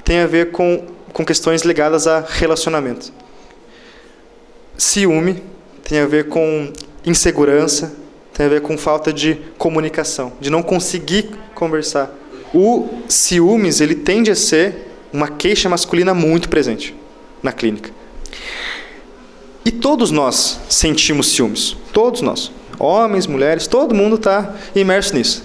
tem a ver com, com questões ligadas a relacionamento. Ciúme tem a ver com insegurança, tem a ver com falta de comunicação, de não conseguir conversar. O ciúmes, ele tende a ser uma queixa masculina muito presente na clínica. E todos nós sentimos ciúmes. Todos nós. Homens, mulheres, todo mundo está imerso nisso.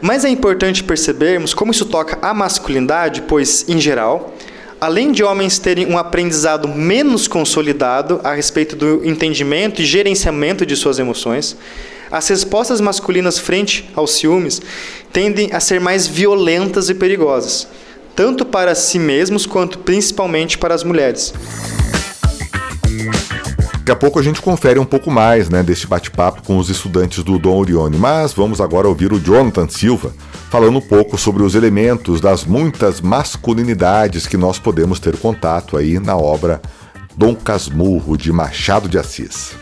Mas é importante percebermos como isso toca a masculinidade, pois, em geral, além de homens terem um aprendizado menos consolidado a respeito do entendimento e gerenciamento de suas emoções, as respostas masculinas frente aos ciúmes tendem a ser mais violentas e perigosas, tanto para si mesmos quanto principalmente para as mulheres. Daqui a pouco a gente confere um pouco mais né, deste bate-papo com os estudantes do Dom Orione, mas vamos agora ouvir o Jonathan Silva falando um pouco sobre os elementos das muitas masculinidades que nós podemos ter contato aí na obra Dom Casmurro de Machado de Assis.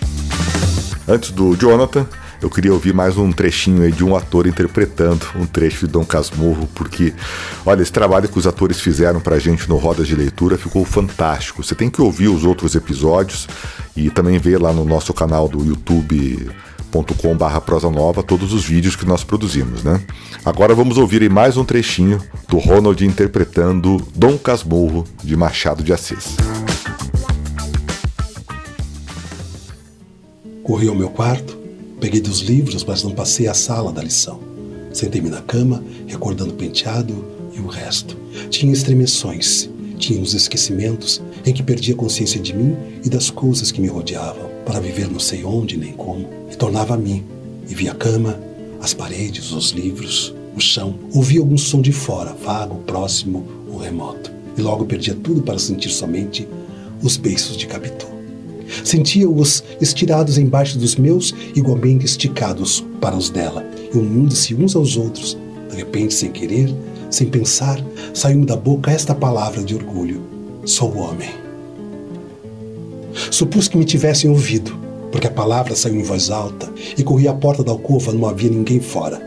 Antes do Jonathan, eu queria ouvir mais um trechinho aí de um ator interpretando um trecho de Dom Casmurro, porque, olha, esse trabalho que os atores fizeram pra gente no Rodas de Leitura ficou fantástico. Você tem que ouvir os outros episódios e também ver lá no nosso canal do YouTube barra prosa nova todos os vídeos que nós produzimos, né? Agora vamos ouvir mais um trechinho do Ronald interpretando Dom Casmurro de Machado de Assis. Corri ao meu quarto, Peguei dos livros, mas não passei a sala da lição. Sentei-me na cama, recordando o penteado e o resto. Tinha estremeções, tinha os esquecimentos em que perdi a consciência de mim e das coisas que me rodeavam, para viver não sei onde nem como, e tornava a mim, e via a cama, as paredes, os livros, o chão, ouvia algum som de fora, vago, próximo ou remoto, e logo perdia tudo para sentir somente os beiços de Capitu. Sentia-os estirados embaixo dos meus, igualmente esticados para os dela, e unindo-se uns aos outros. De repente, sem querer, sem pensar, saiu-me da boca esta palavra de orgulho: Sou homem. Supus que me tivessem ouvido, porque a palavra saiu em voz alta e corri à porta da alcova, não havia ninguém fora.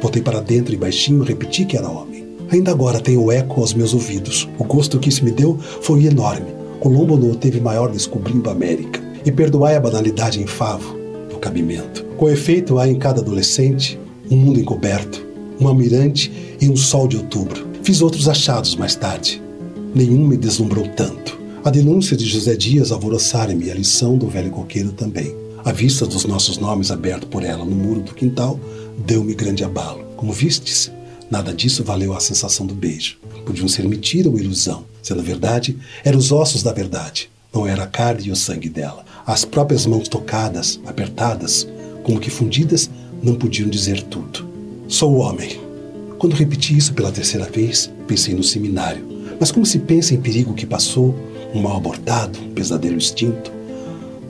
Voltei para dentro e baixinho repeti que era homem. Ainda agora tenho eco aos meus ouvidos. O gosto que isso me deu foi enorme. Colombo não teve maior descobrindo a América. E perdoai a banalidade em favo do cabimento. Com efeito, há em cada adolescente um mundo encoberto, um almirante e um sol de outubro. Fiz outros achados mais tarde. Nenhum me deslumbrou tanto. A denúncia de José Dias alvoroçara-me e a lição do velho coqueiro também. A vista dos nossos nomes aberto por ela no muro do quintal deu-me grande abalo. Como vistes, nada disso valeu a sensação do beijo. Podiam ser mentira ou ilusão. Sendo verdade, eram os ossos da verdade. Não era a carne e o sangue dela. As próprias mãos tocadas, apertadas, como que fundidas, não podiam dizer tudo. Sou homem. Quando repeti isso pela terceira vez, pensei no seminário. Mas como se pensa em perigo que passou, um mal abortado, um pesadelo extinto,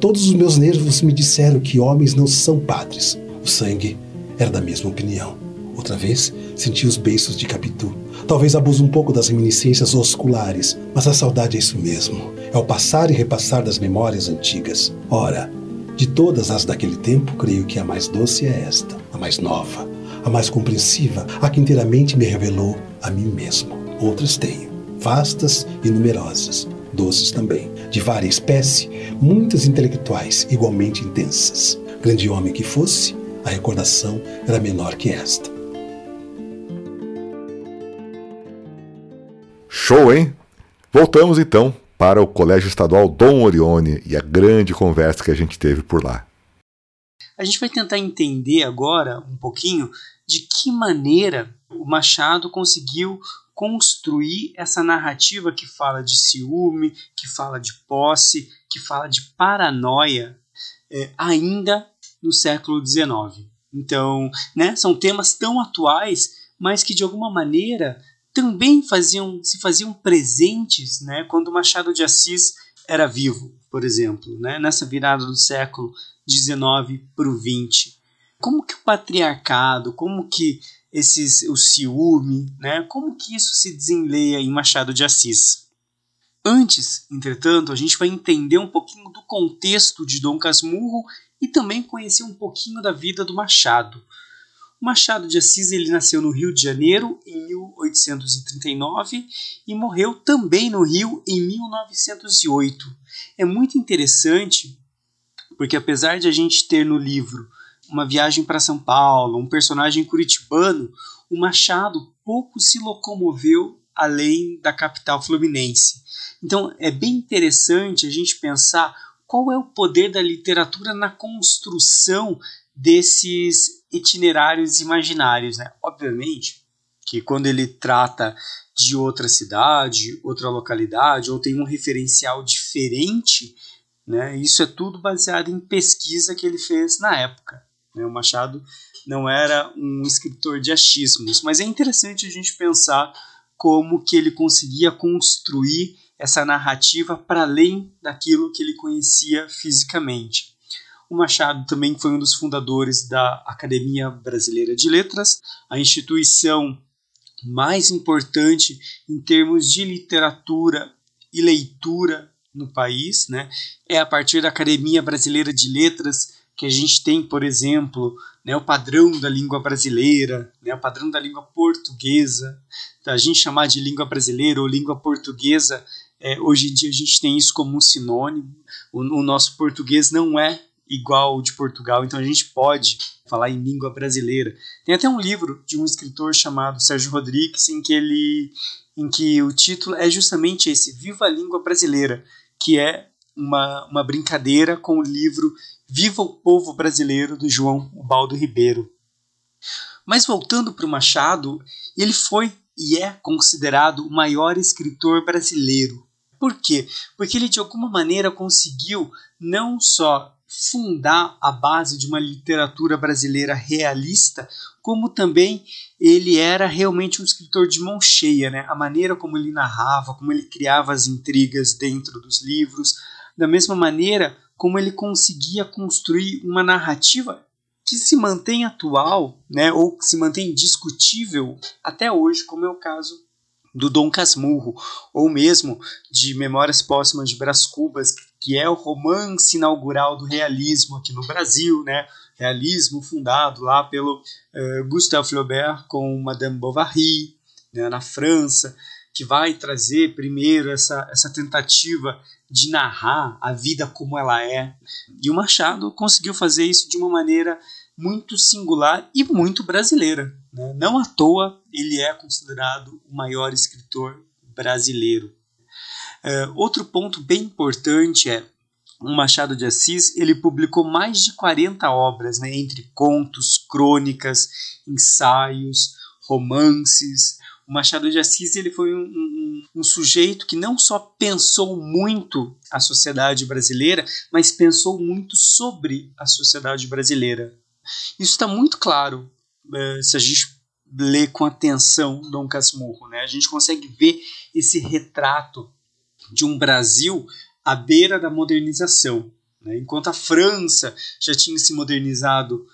todos os meus nervos me disseram que homens não são padres. O sangue era da mesma opinião. Outra vez, senti os beiços de Capitu. Talvez abuse um pouco das reminiscências osculares, mas a saudade é isso mesmo. É o passar e repassar das memórias antigas. Ora, de todas as daquele tempo, creio que a mais doce é esta, a mais nova, a mais compreensiva, a que inteiramente me revelou a mim mesmo. Outras tenho, vastas e numerosas, doces também, de vária espécie, muitas intelectuais igualmente intensas. Grande homem que fosse, a recordação era menor que esta. Show, hein? Voltamos então para o Colégio Estadual Dom Orione e a grande conversa que a gente teve por lá. A gente vai tentar entender agora um pouquinho de que maneira o Machado conseguiu construir essa narrativa que fala de ciúme, que fala de posse, que fala de paranoia, é, ainda no século XIX. Então, né, são temas tão atuais, mas que de alguma maneira também faziam se faziam presentes, né, quando Machado de Assis era vivo, por exemplo, né, nessa virada do século XIX para o XX. Como que o patriarcado, como que esses o ciúme, né, como que isso se desenleia em Machado de Assis? Antes, entretanto, a gente vai entender um pouquinho do contexto de Dom Casmurro e também conhecer um pouquinho da vida do Machado. Machado de Assis ele nasceu no Rio de Janeiro em 1839 e morreu também no Rio em 1908. É muito interessante porque apesar de a gente ter no livro uma viagem para São Paulo, um personagem curitibano, o Machado pouco se locomoveu além da capital fluminense. Então é bem interessante a gente pensar qual é o poder da literatura na construção desses itinerários imaginários, né? Obviamente que quando ele trata de outra cidade, outra localidade, ou tem um referencial diferente, né? Isso é tudo baseado em pesquisa que ele fez na época. Né? O Machado não era um escritor de achismos, mas é interessante a gente pensar como que ele conseguia construir essa narrativa para além daquilo que ele conhecia fisicamente. O Machado também foi um dos fundadores da Academia Brasileira de Letras, a instituição mais importante em termos de literatura e leitura no país. Né? É a partir da Academia Brasileira de Letras que a gente tem, por exemplo, né, o padrão da língua brasileira, né, o padrão da língua portuguesa. Então, a gente chamar de língua brasileira ou língua portuguesa é, hoje em dia a gente tem isso como um sinônimo. O, o nosso português não é igual ao de Portugal, então a gente pode falar em língua brasileira. Tem até um livro de um escritor chamado Sérgio Rodrigues em que ele em que o título é justamente esse Viva a Língua Brasileira, que é uma, uma brincadeira com o livro Viva o Povo Brasileiro do João Baldo Ribeiro. Mas voltando para o Machado, ele foi e é considerado o maior escritor brasileiro. Por quê? Porque ele de alguma maneira conseguiu não só fundar a base de uma literatura brasileira realista, como também ele era realmente um escritor de mão cheia, né? A maneira como ele narrava, como ele criava as intrigas dentro dos livros, da mesma maneira como ele conseguia construir uma narrativa que se mantém atual, né, ou que se mantém discutível até hoje, como é o caso do Dom Casmurro, ou mesmo de Memórias Póstumas de Brás Cubas, que é o romance inaugural do realismo aqui no Brasil, né? Realismo fundado lá pelo uh, Gustave Flaubert com Madame Bovary, né, na França, que vai trazer primeiro essa, essa tentativa de narrar a vida como ela é. E o Machado conseguiu fazer isso de uma maneira muito singular e muito brasileira. Né? Não à toa ele é considerado o maior escritor brasileiro. É, outro ponto bem importante é o Machado de Assis ele publicou mais de 40 obras, né, entre contos, crônicas, ensaios, romances. O Machado de Assis ele foi um, um, um, sujeito que não só pensou muito a sociedade brasileira, mas pensou muito sobre a sociedade brasileira. Isso está muito claro é, se a gente lê com atenção Dom Casmurro. Né? A gente consegue ver esse retrato de um Brasil à beira da modernização. Né? Enquanto a França já tinha se modernizado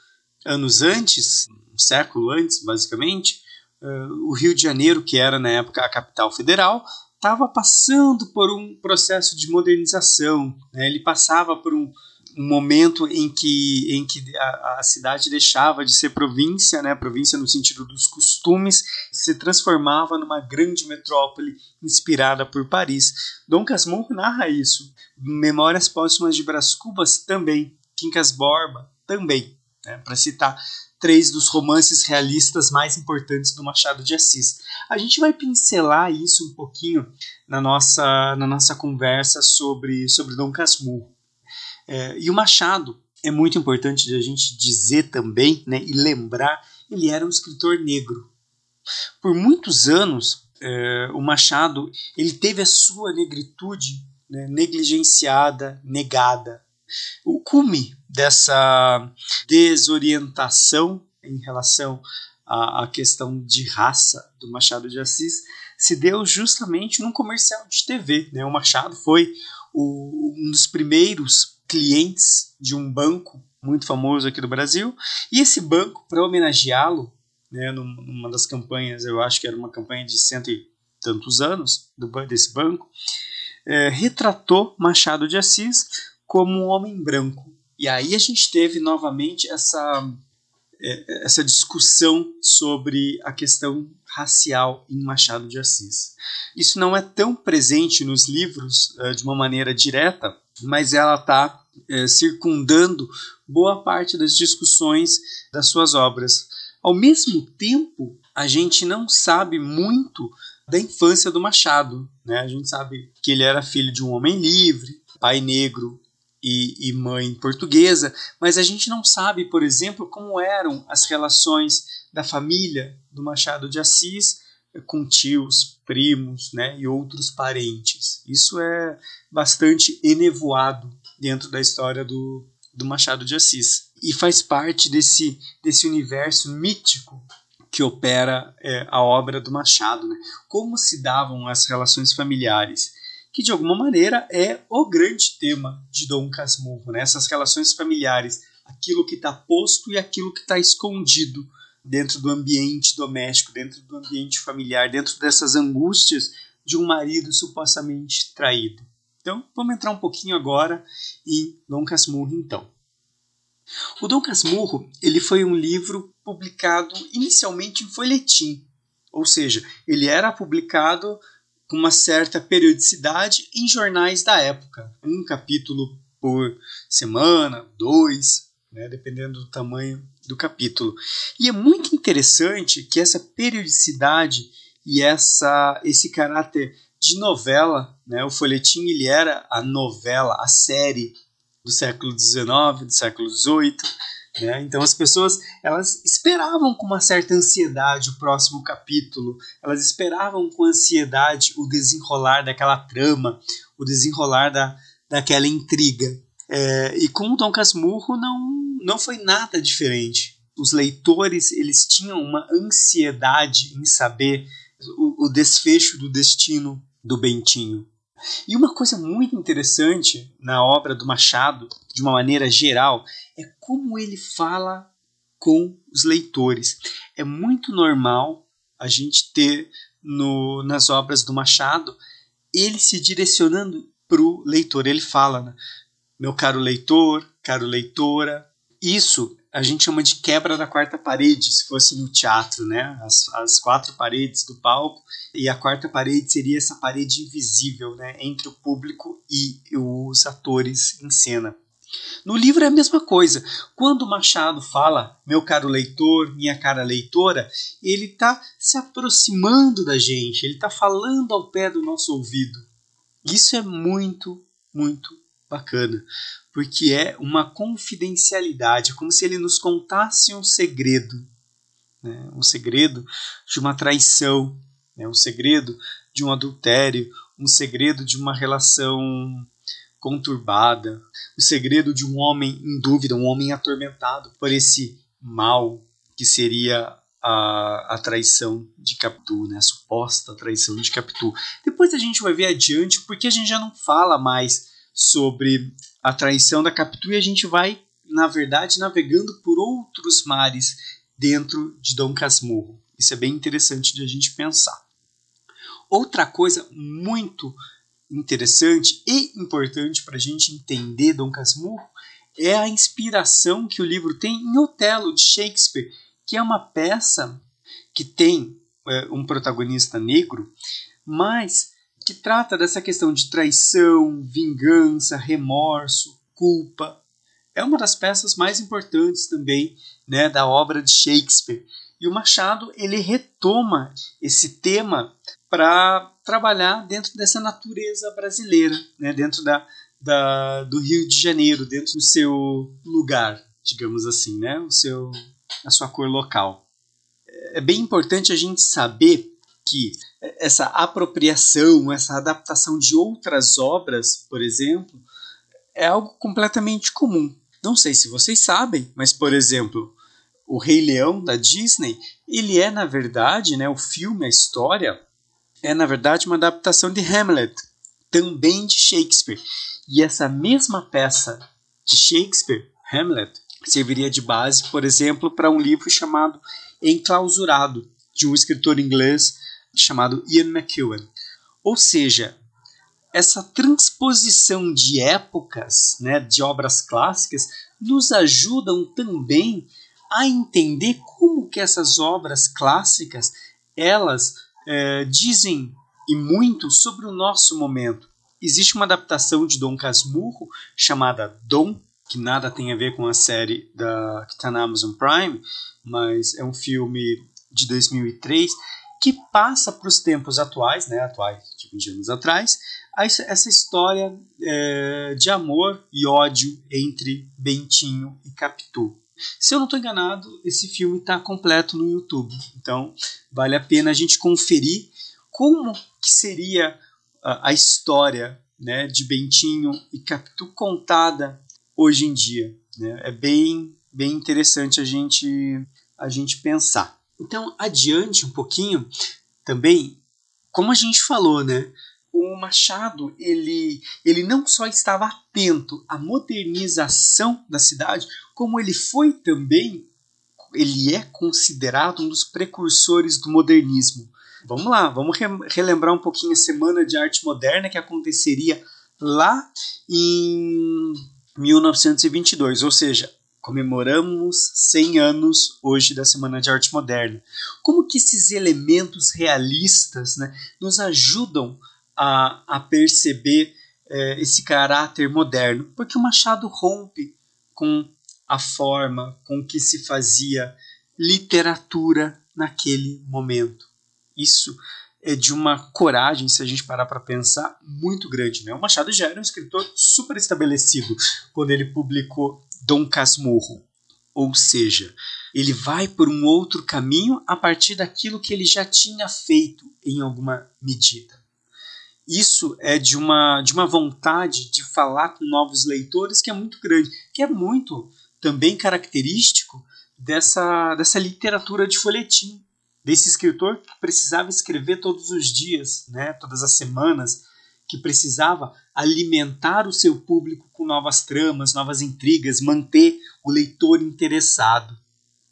anos antes, um século antes, basicamente, uh, o Rio de Janeiro, que era na época a capital federal, estava passando por um processo de modernização. Né? Ele passava por um, um momento em que, em que a, a, cidade deixava de ser província, né, província no sentido dos costumes, se transformava numa grande metrópole inspirada por Paris. Dom Casmurro narra isso. Memórias Póstumas de Brás Cubas também. Quincas Borba também, né, para citar três dos romances realistas mais importantes do Machado de Assis. A gente vai pincelar isso um pouquinho na nossa, na nossa conversa sobre, sobre Dom Casmurro. É, e o Machado é muito importante de a gente dizer também né, e lembrar, ele era um escritor negro. Por muitos anos, é, o Machado ele teve a sua negritude né, negligenciada, negada. O cume dessa desorientação em relação à, à questão de raça do Machado de Assis se deu justamente num comercial de TV. Né? O Machado foi o, um dos primeiros clientes de um banco muito famoso aqui do Brasil. E esse banco, para homenageá-lo, né, numa das campanhas, eu acho que era uma campanha de cento e tantos anos do, desse banco, é, retratou Machado de Assis como um homem branco. E aí a gente teve novamente essa, é, essa discussão sobre a questão racial em Machado de Assis. Isso não é tão presente nos livros é, de uma maneira direta, mas ela está é, circundando boa parte das discussões das suas obras. Ao mesmo tempo, a gente não sabe muito da infância do Machado. Né? A gente sabe que ele era filho de um homem livre, pai negro e, e mãe portuguesa, mas a gente não sabe, por exemplo, como eram as relações da família do Machado de Assis com tios, primos né, e outros parentes. Isso é bastante enevoado dentro da história do, do Machado de Assis. E faz parte desse, desse universo mítico que opera é, a obra do Machado. Né? Como se davam as relações familiares, que de alguma maneira é o grande tema de Dom Casmurro, né? essas relações familiares, aquilo que está posto e aquilo que está escondido dentro do ambiente doméstico, dentro do ambiente familiar, dentro dessas angústias de um marido supostamente traído. Então, vamos entrar um pouquinho agora em Dom Casmurro, então. O Dom Casmurro ele foi um livro publicado inicialmente em folhetim, ou seja, ele era publicado com uma certa periodicidade em jornais da época, um capítulo por semana, dois, né, dependendo do tamanho do capítulo. E é muito interessante que essa periodicidade e essa, esse caráter de novela, né? O folhetim ele era a novela, a série do século XIX, do século XVIII, né? Então as pessoas elas esperavam com uma certa ansiedade o próximo capítulo, elas esperavam com ansiedade o desenrolar daquela trama, o desenrolar da, daquela intriga. É, e com o Dom Casmurro não, não foi nada diferente. Os leitores eles tinham uma ansiedade em saber o, o desfecho do destino do Bentinho. E uma coisa muito interessante na obra do Machado, de uma maneira geral, é como ele fala com os leitores. É muito normal a gente ter no, nas obras do Machado ele se direcionando para o leitor. Ele fala, né? meu caro leitor, caro leitora. Isso a gente chama de quebra da quarta parede, se fosse no teatro, né? As, as quatro paredes do palco e a quarta parede seria essa parede invisível, né? Entre o público e os atores em cena. No livro é a mesma coisa. Quando Machado fala, meu caro leitor, minha cara leitora, ele está se aproximando da gente, ele está falando ao pé do nosso ouvido. Isso é muito, muito bacana, porque é uma confidencialidade, é como se ele nos contasse um segredo, né? um segredo de uma traição, né? um segredo de um adultério, um segredo de uma relação conturbada, o segredo de um homem em dúvida, um homem atormentado por esse mal que seria a, a traição de Capitu, né? a suposta traição de Capitu. Depois a gente vai ver adiante porque a gente já não fala mais sobre a traição da Capitu e a gente vai, na verdade, navegando por outros mares dentro de Dom Casmurro. Isso é bem interessante de a gente pensar. Outra coisa muito interessante e importante para a gente entender Dom Casmurro é a inspiração que o livro tem em Otelo, de Shakespeare, que é uma peça que tem é, um protagonista negro, mas que trata dessa questão de traição, vingança, remorso, culpa. É uma das peças mais importantes também né, da obra de Shakespeare. E o Machado ele retoma esse tema para trabalhar dentro dessa natureza brasileira, né, dentro da, da, do Rio de Janeiro, dentro do seu lugar, digamos assim, né, o seu, a sua cor local. É bem importante a gente saber que essa apropriação, essa adaptação de outras obras, por exemplo, é algo completamente comum. Não sei se vocês sabem, mas por exemplo, o Rei Leão da Disney, ele é na verdade, né, o filme, a história, é na verdade uma adaptação de Hamlet, também de Shakespeare. E essa mesma peça de Shakespeare, Hamlet, serviria de base, por exemplo, para um livro chamado Enclausurado, de um escritor inglês chamado Ian McEwan. Ou seja, essa transposição de épocas, né, de obras clássicas, nos ajudam também a entender como que essas obras clássicas elas é, dizem e muito sobre o nosso momento. Existe uma adaptação de Dom Casmurro chamada Dom, que nada tem a ver com a série da, que está na Amazon Prime, mas é um filme de 2003 que passa para os tempos atuais, né, atuais, tipo de anos atrás, essa história é, de amor e ódio entre Bentinho e Capitu. Se eu não estou enganado, esse filme está completo no YouTube, então vale a pena a gente conferir como que seria a, a história né, de Bentinho e Capitu contada hoje em dia. Né? É bem, bem interessante a gente, a gente pensar. Então, adiante um pouquinho, também, como a gente falou, né? O Machado, ele, ele não só estava atento à modernização da cidade, como ele foi também, ele é considerado um dos precursores do modernismo. Vamos lá, vamos relembrar um pouquinho a Semana de Arte Moderna que aconteceria lá em 1922, ou seja, comemoramos 100 anos hoje da Semana de Arte Moderna. Como que esses elementos realistas né, nos ajudam a, a perceber é, esse caráter moderno? Porque o Machado rompe com a forma com que se fazia literatura naquele momento. Isso é de uma coragem, se a gente parar para pensar, muito grande. Né? O Machado já era um escritor super estabelecido quando ele publicou Dom Casmurro. Ou seja, ele vai por um outro caminho a partir daquilo que ele já tinha feito em alguma medida. Isso é de uma, de uma vontade de falar com novos leitores que é muito grande, que é muito também característico dessa, dessa literatura de folhetim, desse escritor que precisava escrever todos os dias, né, todas as semanas, que precisava alimentar o seu público com novas tramas, novas intrigas, manter o leitor interessado.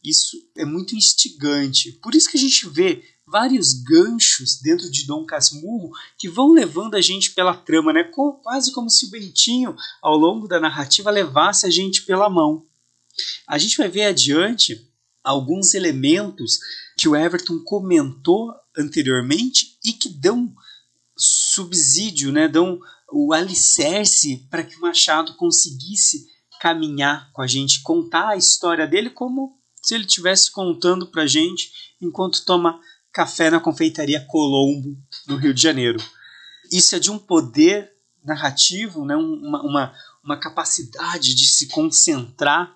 Isso é muito instigante. Por isso que a gente vê vários ganchos dentro de Dom Casmurro que vão levando a gente pela trama, né? quase como se o Bentinho, ao longo da narrativa, levasse a gente pela mão. A gente vai ver adiante alguns elementos que o Everton comentou anteriormente e que dão subsídio, né, dão o alicerce para que o Machado conseguisse caminhar com a gente, contar a história dele como se ele estivesse contando para a gente enquanto toma café na confeitaria Colombo, no Rio de Janeiro. Isso é de um poder narrativo, né, uma, uma, uma capacidade de se concentrar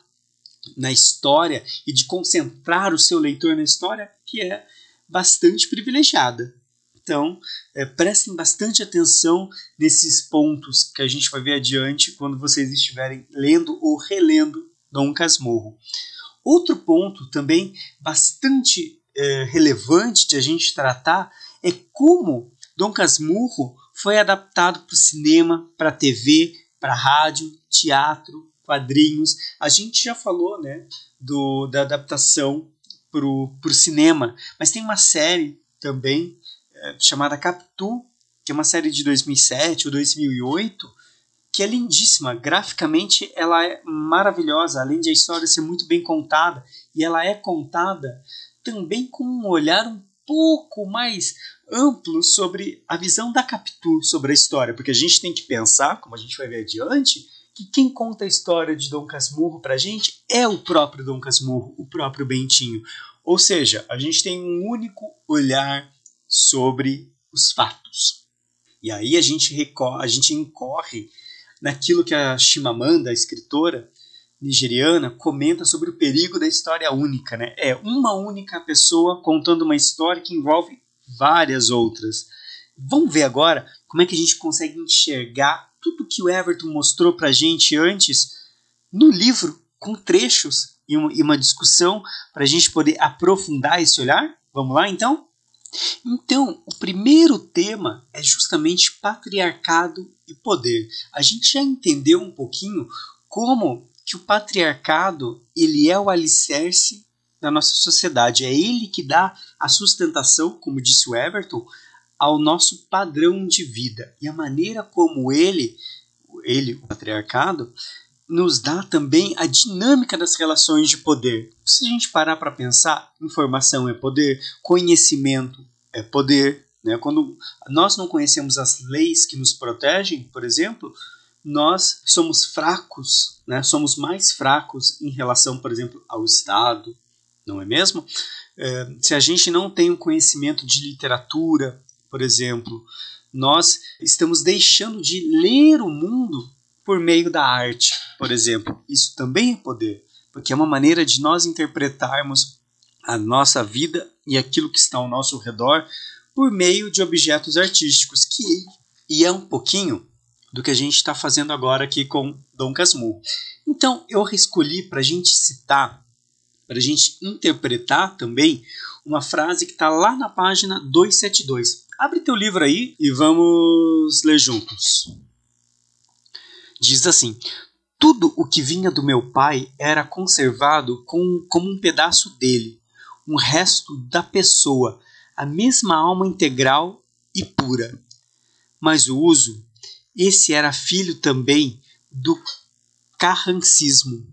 na história e de concentrar o seu leitor na história que é bastante privilegiada. Então, é, prestem bastante atenção nesses pontos que a gente vai ver adiante quando vocês estiverem lendo ou relendo Dom Casmurro. Outro ponto também bastante é, relevante de a gente tratar é como Dom Casmurro foi adaptado para o cinema, para a TV, para rádio, teatro, quadrinhos. A gente já falou né, do, da adaptação para o cinema, mas tem uma série também é, chamada Capitu, que é uma série de 2007 ou 2008, que é lindíssima. Graficamente, ela é maravilhosa, além de a história ser muito bem contada, e ela é contada também com um olhar um pouco mais amplo sobre a visão da Capitu sobre a história, porque a gente tem que pensar, como a gente vai ver adiante, que quem conta a história de Dom Casmurro para a gente é o próprio Dom Casmurro, o próprio Bentinho. Ou seja, a gente tem um único olhar sobre os fatos. E aí a gente, a gente incorre naquilo que a Chimamanda, a escritora nigeriana, comenta sobre o perigo da história única. Né? É uma única pessoa contando uma história que envolve várias outras. Vamos ver agora como é que a gente consegue enxergar tudo que o Everton mostrou para a gente antes no livro, com trechos e uma, e uma discussão para a gente poder aprofundar esse olhar? Vamos lá então? Então, o primeiro tema é justamente patriarcado e poder. A gente já entendeu um pouquinho como que o patriarcado ele é o alicerce da nossa sociedade. É ele que dá a sustentação, como disse o Everton, ao nosso padrão de vida. E a maneira como ele, ele, o patriarcado, nos dá também a dinâmica das relações de poder. Se a gente parar para pensar, informação é poder, conhecimento é poder. Né? Quando nós não conhecemos as leis que nos protegem, por exemplo, nós somos fracos, né? somos mais fracos em relação, por exemplo, ao Estado, não é mesmo? É, se a gente não tem um conhecimento de literatura, por exemplo, nós estamos deixando de ler o mundo por meio da arte, por exemplo. Isso também é poder, porque é uma maneira de nós interpretarmos a nossa vida e aquilo que está ao nosso redor por meio de objetos artísticos, que e é um pouquinho do que a gente está fazendo agora aqui com Dom Casmurro. Então eu escolhi para a gente citar, para a gente interpretar também uma frase que está lá na página 272. Abre teu livro aí e vamos ler juntos. Diz assim: Tudo o que vinha do meu pai era conservado com, como um pedaço dele, um resto da pessoa, a mesma alma integral e pura. Mas o uso, esse era filho também do carrancismo,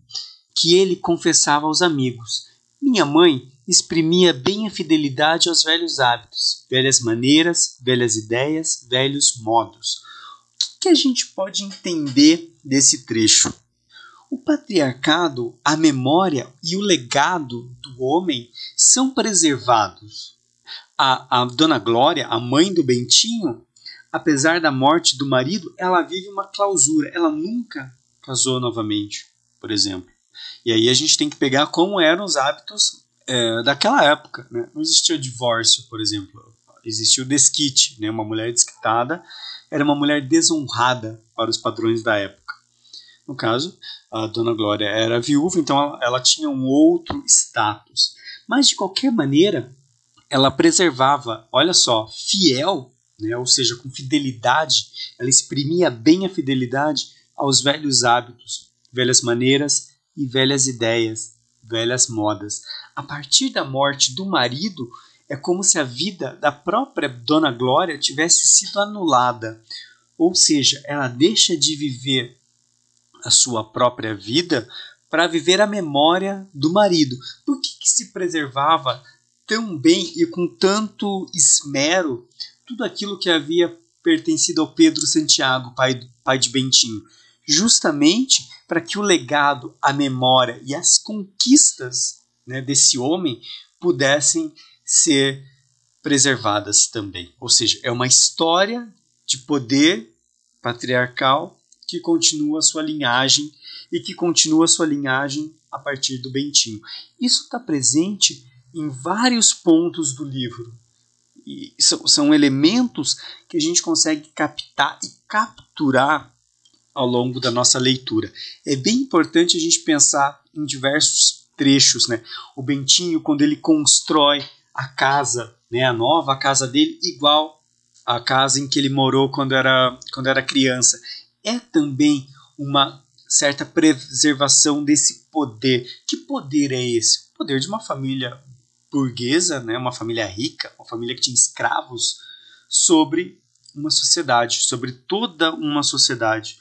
que ele confessava aos amigos. Minha mãe exprimia bem a fidelidade aos velhos hábitos, velhas maneiras, velhas ideias, velhos modos. O que a gente pode entender desse trecho? O patriarcado, a memória e o legado do homem são preservados. A, a dona Glória, a mãe do Bentinho, apesar da morte do marido, ela vive uma clausura. Ela nunca casou novamente, por exemplo. E aí a gente tem que pegar como eram os hábitos é, daquela época. Né? Não existia divórcio, por exemplo. Existia o desquite. Né? Uma mulher desquitada era uma mulher desonrada para os padrões da época. No caso, a Dona Glória era viúva, então ela, tinha um outro status. Mas, de qualquer maneira, ela preservava, olha só, fiel, né, ou seja, com fidelidade, ela exprimia bem a fidelidade aos velhos hábitos, velhas maneiras e velhas ideias, velhas modas. A partir da morte do marido, é como se a vida da própria Dona Glória tivesse sido anulada. Ou seja, ela deixa de viver a sua própria vida para viver a memória do marido. Por que, que se preservava tão bem e com tanto esmero tudo aquilo que havia pertencido ao Pedro Santiago, pai, pai de Bentinho? Justamente para que o legado, a memória e as conquistas né, desse homem pudessem ser preservadas também. Ou seja, é uma história de poder patriarcal que continua sua linhagem e que continua sua linhagem a partir do Bentinho. Isso está presente em vários pontos do livro. E são, são elementos que a gente consegue captar e capturar ao longo da nossa leitura. É bem importante a gente pensar em diversos trechos, né? O Bentinho quando ele constrói a casa, né, a nova casa dele igual à casa em que ele morou quando era quando era criança. É também uma certa preservação desse poder. Que poder é esse? O poder de uma família burguesa, né, uma família rica, uma família que tinha escravos sobre uma sociedade, sobre toda uma sociedade.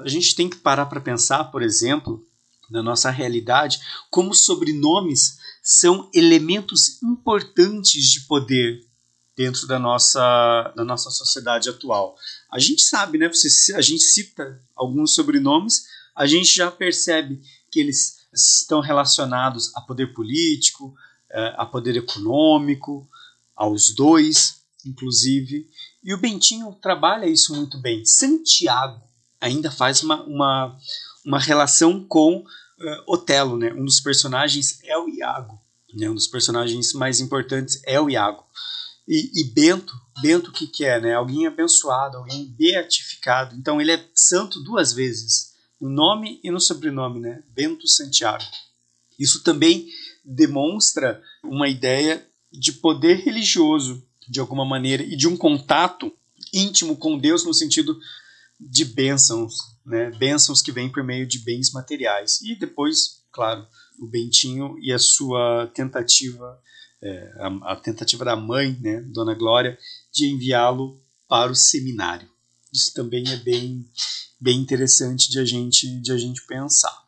A gente tem que parar para pensar, por exemplo, na nossa realidade, como sobrenomes são elementos importantes de poder dentro da nossa, da nossa sociedade atual. A gente sabe, né? Você, a gente cita alguns sobrenomes, a gente já percebe que eles estão relacionados a poder político, é, a poder econômico, aos dois, inclusive. E o Bentinho trabalha isso muito bem. Santiago ainda faz uma, uma, uma relação com uh, Otelo, né? Um dos personagens é o Iago, né? Um dos personagens mais importantes é o Iago. E, e Bento, Bento o que, que é, né? Alguém abençoado, alguém beatificado. Então ele é santo duas vezes, no nome e no sobrenome, né? Bento Santiago. Isso também demonstra uma ideia de poder religioso, de alguma maneira, e de um contato íntimo com Deus no sentido de bênçãos, né? bênçãos que vêm por meio de bens materiais. E depois, claro, o Bentinho e a sua tentativa, é, a, a, tentativa da mãe, né, Dona Glória, de enviá-lo para o seminário. Isso também é bem, bem interessante de a gente, de a gente pensar.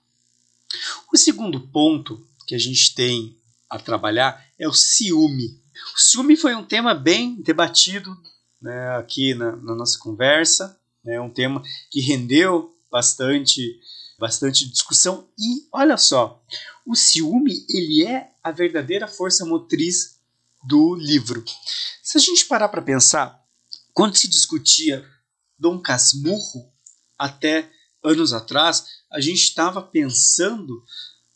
O segundo ponto que a gente tem a trabalhar é o ciúme. O ciúme foi um tema bem debatido né, aqui na, na, nossa conversa, né, um tema que rendeu bastante, bastante discussão. E olha só, o ciúme ele é a verdadeira força motriz do livro. Se a gente parar para pensar, quando se discutia Dom Casmurro até anos atrás, a gente estava pensando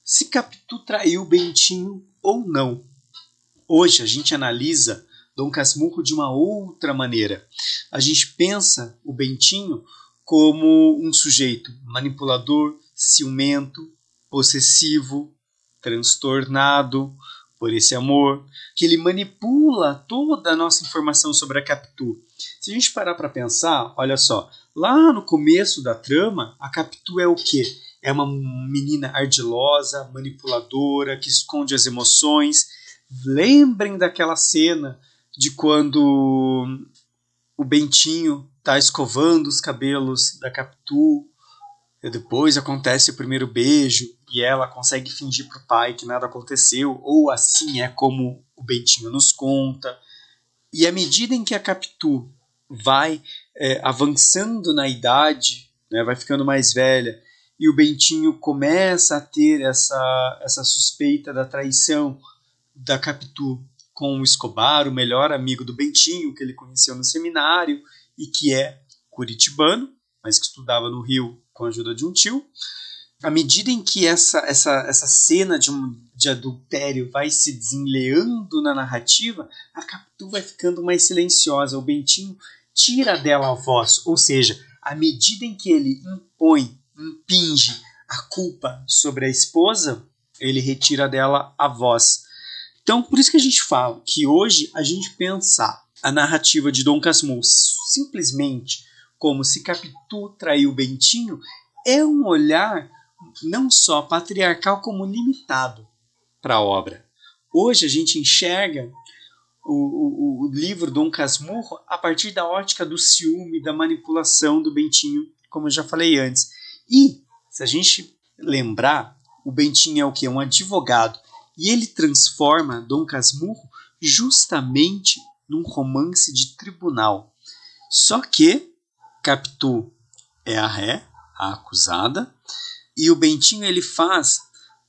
se Capitu traiu Bentinho ou não. Hoje a gente analisa Dom Casmurro de uma outra maneira. A gente pensa o Bentinho como um sujeito manipulador, ciumento, possessivo, transtornado por esse amor, que ele manipula toda a nossa informação sobre a Capitu. Se a gente parar para pensar, olha só, lá no começo da trama, a Capitu é o quê? é uma menina ardilosa, manipuladora, que esconde as emoções. Lembrem daquela cena de quando o Bentinho está escovando os cabelos da Capitu. Depois acontece o primeiro beijo e ela consegue fingir para o pai que nada aconteceu, ou assim é como o Bentinho nos conta. E à medida em que a Capitu vai é, avançando na idade, né, vai ficando mais velha, e o Bentinho começa a ter essa, essa suspeita da traição da Capitu com o Escobar, o melhor amigo do Bentinho, que ele conheceu no seminário e que é curitibano, mas que estudava no Rio com a ajuda de um tio. À medida em que essa, essa, essa cena de, um, de adultério vai se desenleando na narrativa, a Capitu vai ficando mais silenciosa. O Bentinho tira dela a voz, ou seja, à medida em que ele impõe impinge a culpa sobre a esposa, ele retira dela a voz. Então, por isso que a gente fala que hoje a gente pensar a narrativa de Dom Casmurro simplesmente como se Capitu traiu Bentinho é um olhar não só patriarcal como limitado para a obra. Hoje a gente enxerga o, o, o, livro Dom Casmurro a partir da ótica do ciúme, da manipulação do Bentinho, como eu já falei antes. E, se a gente lembrar, o Bentinho é o que? Um advogado. E ele transforma Dom Casmurro justamente num romance de tribunal. Só que Capitu é a ré, a acusada, e o Bentinho ele faz,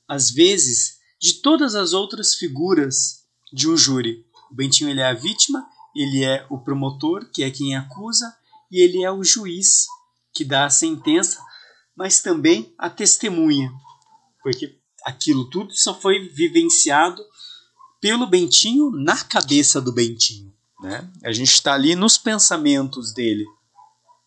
às vezes, de todas as outras figuras de um júri. O Bentinho ele é a vítima, ele é o promotor, que é quem acusa, e ele é o juiz, que dá a sentença, mas também a testemunha, porque aquilo tudo só foi vivenciado pelo Bentinho na cabeça do Bentinho. Né? A gente está ali nos pensamentos dele.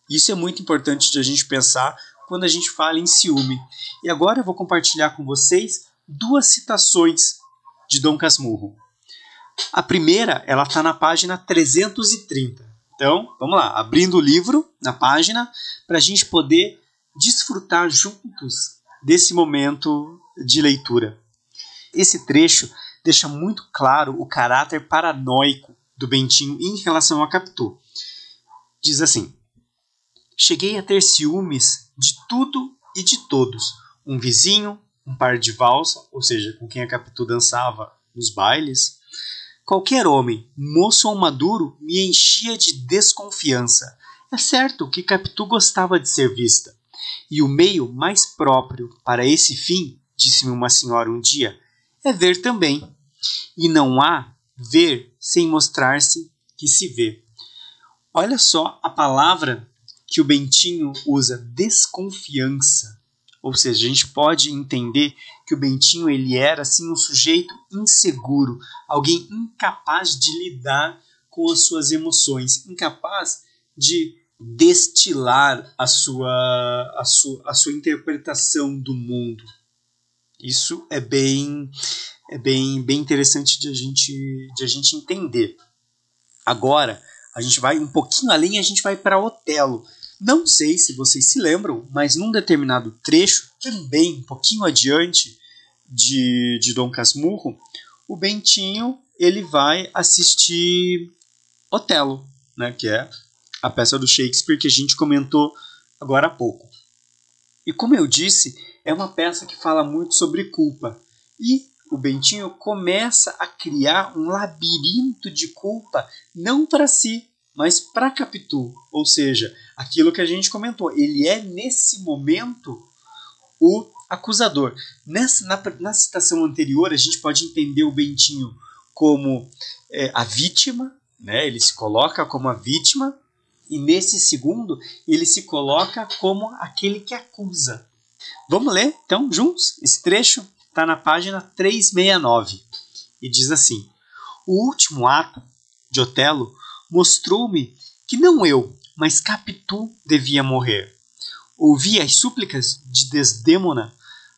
Isso é muito importante de a gente pensar quando a gente fala em ciúme. E agora eu vou compartilhar com vocês duas citações de Dom Casmurro. A primeira, ela está na página 330. Então, vamos lá, abrindo o livro na página para a gente poder desfrutar juntos desse momento de leitura. Esse trecho deixa muito claro o caráter paranoico do Bentinho em relação a Capitu. Diz assim: Cheguei a ter ciúmes de tudo e de todos. Um vizinho, um par de valsa, ou seja, com quem a Capitu dançava nos bailes. Qualquer homem, moço ou maduro, me enchia de desconfiança. É certo que Capitu gostava de ser vista. E o meio mais próprio para esse fim, disse-me uma senhora um dia, é ver também. E não há ver sem mostrar-se que se vê. Olha só a palavra que o Bentinho usa, desconfiança. Ou seja, a gente pode entender que o Bentinho ele era assim um sujeito inseguro, alguém incapaz de lidar com as suas emoções, incapaz de destilar a sua, a sua, a sua interpretação do mundo. Isso é bem é bem, bem interessante de a gente de a gente entender. Agora, a gente vai um pouquinho além, a gente vai para Otelo. Não sei se vocês se lembram, mas num determinado trecho, também um pouquinho adiante de, de Dom Casmurro, o Bentinho ele vai assistir Otelo, né, que é a peça do Shakespeare que a gente comentou agora há pouco. E como eu disse, é uma peça que fala muito sobre culpa. E o Bentinho começa a criar um labirinto de culpa, não para si, mas para Capitu. Ou seja, aquilo que a gente comentou, ele é nesse momento o acusador. Nessa, na, na citação anterior, a gente pode entender o Bentinho como é, a vítima, né? ele se coloca como a vítima, e nesse segundo, ele se coloca como aquele que acusa. Vamos ler, então, juntos? Esse trecho está na página 369 e diz assim: O último ato de Otelo mostrou-me que não eu, mas Capitu devia morrer. Ouvi as súplicas de Desdêmona,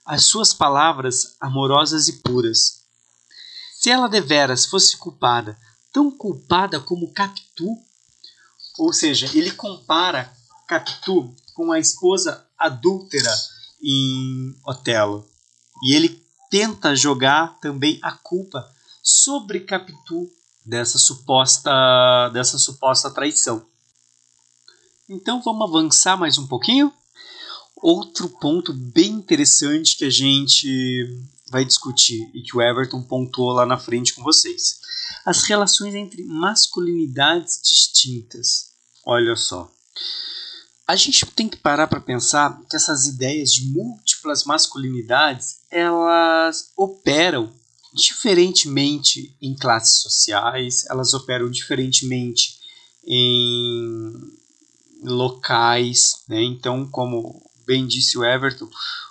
as suas palavras amorosas e puras. Se ela deveras fosse culpada, tão culpada como Capitu, ou seja, ele compara Capitu com a esposa adúltera em Otelo. E ele tenta jogar também a culpa sobre Capitu dessa suposta dessa suposta traição. Então vamos avançar mais um pouquinho. Outro ponto bem interessante que a gente vai discutir e que o Everton pontuou lá na frente com vocês. As relações entre masculinidades distintas. Olha só a gente tem que parar para pensar que essas ideias de múltiplas masculinidades elas operam diferentemente em classes sociais, elas operam diferentemente em locais, né? Então, como bem disse o Everton,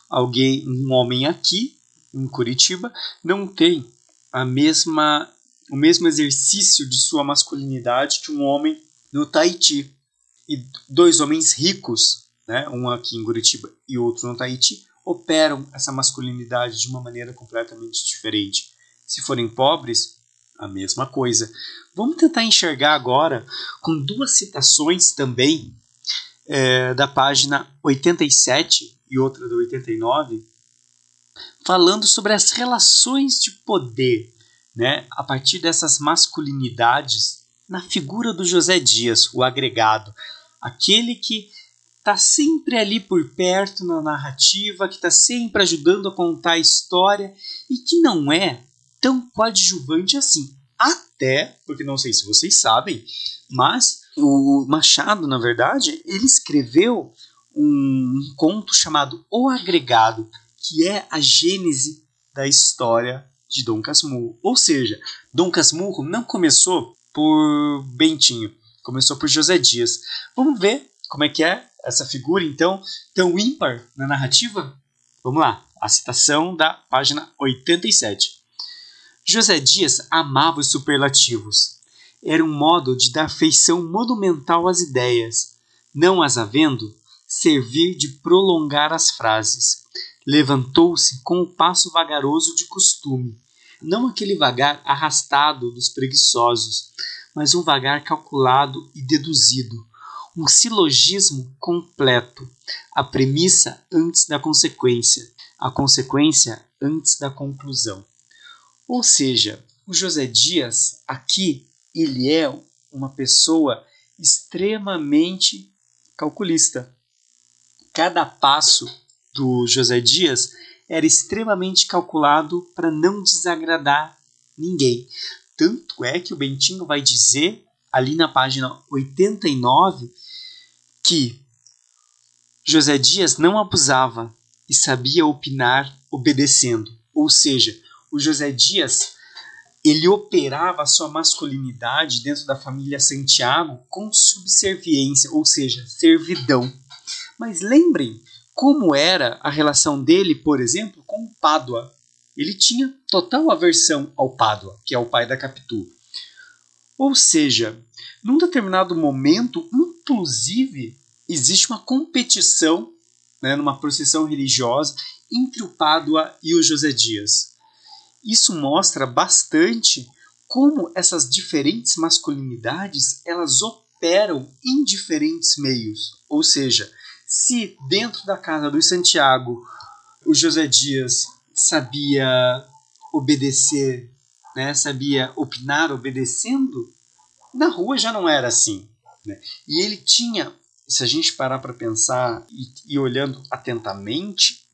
alguém, um homem aqui em Curitiba não tem a mesma o mesmo exercício de sua masculinidade que um homem no Tahiti e dois homens ricos, né, um aqui em Curitiba e outro no Tahiti, operam essa masculinidade de uma maneira completamente diferente. Se forem pobres, a mesma coisa. Vamos tentar enxergar agora com duas citações também é, da página 87 e outra da 89, falando sobre as relações de poder, né, a partir dessas masculinidades na figura do José Dias, o agregado, aquele que está sempre ali por perto na narrativa, que está sempre ajudando a contar a história e que não é tão coadjuvante assim. Até, porque não sei se vocês sabem, mas o Machado, na verdade, ele escreveu um conto chamado O Agregado, que é a gênese da história de Dom Casmurro. Ou seja, Dom Casmurro não começou por Bentinho, Começou por José Dias. Vamos ver como é que é essa figura, então, tão ímpar na narrativa? Vamos lá, a citação da página 87. José Dias amava os superlativos. Era um modo de dar feição monumental às ideias, não as havendo, servir de prolongar as frases. Levantou-se com o passo vagaroso de costume, não aquele vagar arrastado dos preguiçosos, mas um vagar calculado e deduzido, um silogismo completo, a premissa antes da consequência, a consequência antes da conclusão. Ou seja, o José Dias aqui ele é uma pessoa extremamente calculista. Cada passo do José Dias era extremamente calculado para não desagradar ninguém. Tanto é que o Bentinho vai dizer ali na página 89 que José Dias não abusava e sabia opinar obedecendo. Ou seja, o José Dias ele operava a sua masculinidade dentro da família Santiago com subserviência, ou seja, servidão. Mas lembrem como era a relação dele, por exemplo, com Pádua. Ele tinha total aversão ao Pádua, que é o pai da Capitu. Ou seja, num determinado momento, inclusive, existe uma competição né, numa procissão religiosa entre o Pádua e o José Dias. Isso mostra bastante como essas diferentes masculinidades elas operam em diferentes meios. Ou seja, se dentro da casa do Santiago o José Dias sabia obedecer, né, sabia opinar obedecendo, na rua já não era assim. Né? E ele tinha, se a gente parar para pensar e, e olhando atentamente,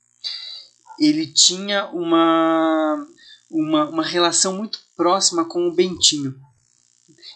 ele tinha uma uma, uma relação muito próxima com o Bentinho.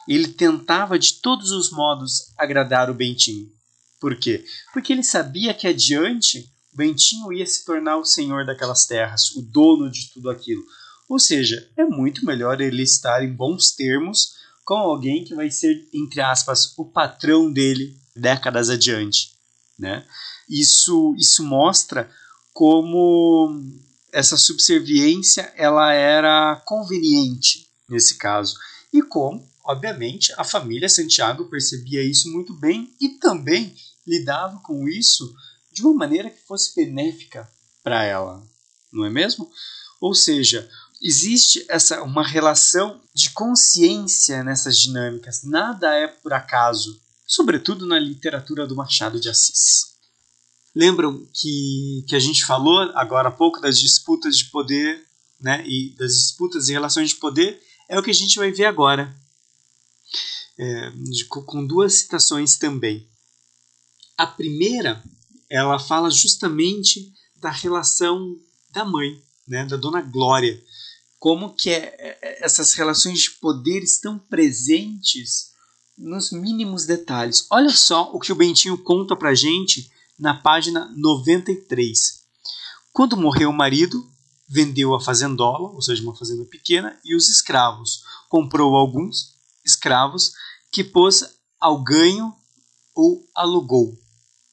Ele tentava de todos os modos agradar o Bentinho. Por quê? Porque ele sabia que adiante o Bentinho ia se tornar o senhor daquelas terras, o dono de tudo aquilo. Ou seja, é muito melhor ele estar em bons termos com alguém que vai ser, entre aspas, o patrão dele décadas adiante. Né? Isso, isso mostra como essa subserviência ela era conveniente nesse caso. E como, obviamente, a família Santiago percebia isso muito bem e também lidava com isso de uma maneira que fosse benéfica para ela, não é mesmo? Ou seja, existe essa uma relação de consciência nessas dinâmicas. Nada é por acaso, sobretudo na literatura do Machado de Assis. Lembram que, que a gente falou agora há pouco das disputas de poder né, e das disputas e relações de poder? É o que a gente vai ver agora, é, com duas citações também. A primeira, ela fala justamente da relação da mãe, né, da Dona Glória, como que é, é essas relações de poder estão presentes nos mínimos detalhes. Olha só o que o Bentinho conta pra gente na página 93. Quando morreu o marido, vendeu a fazendola, ou seja, uma fazenda pequena, e os escravos. Comprou alguns escravos que pôs ao ganho ou alugou.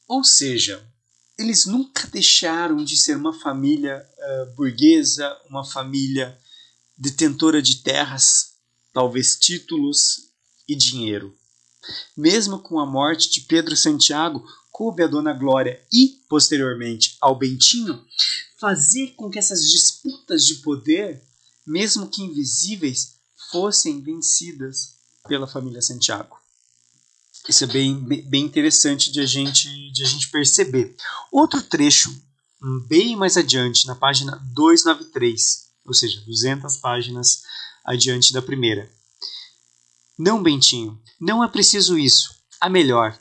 Ou seja, eles nunca deixaram de ser uma família uh, burguesa, uma família detentora de terras, talvez títulos e dinheiro. Mesmo com a morte de Pedro Santiago, coube a Dona Glória e, posteriormente, ao Bentinho, fazer com que essas disputas de poder, mesmo que invisíveis, fossem vencidas pela família Santiago. Isso é bem, bem interessante de a, gente, de a gente perceber. Outro trecho, bem mais adiante, na página 293, ou seja, 200 páginas adiante da primeira. Não, Bentinho, não é preciso isso. A melhor,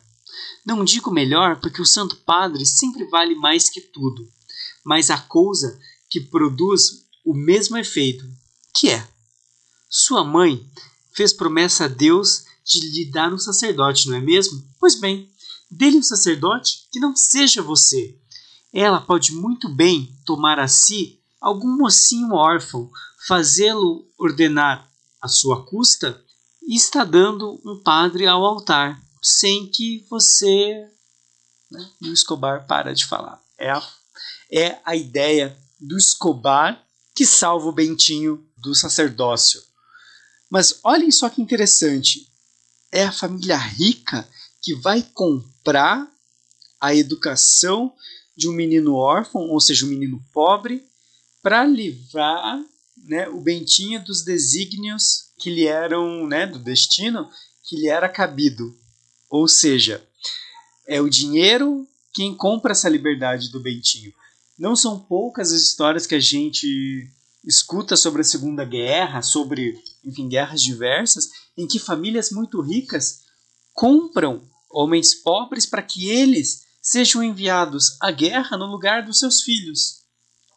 não digo melhor porque o Santo Padre sempre vale mais que tudo, mas a coisa que produz o mesmo efeito, que é: sua mãe fez promessa a Deus de lhe dar um sacerdote, não é mesmo? Pois bem, dê-lhe um sacerdote que não seja você. Ela pode muito bem tomar a si algum mocinho órfão, fazê-lo ordenar à sua custa está dando um padre ao altar sem que você né? o Escobar para de falar. É a, é a ideia do Escobar que salva o Bentinho do sacerdócio. Mas olhem só que interessante. É a família rica que vai comprar a educação de um menino órfão, ou seja, um menino pobre, para livrar né, o Bentinho dos desígnios que lhe eram, né, do destino que lhe era cabido. Ou seja, é o dinheiro quem compra essa liberdade do Bentinho. Não são poucas as histórias que a gente escuta sobre a Segunda Guerra, sobre, enfim, guerras diversas, em que famílias muito ricas compram homens pobres para que eles sejam enviados à guerra no lugar dos seus filhos.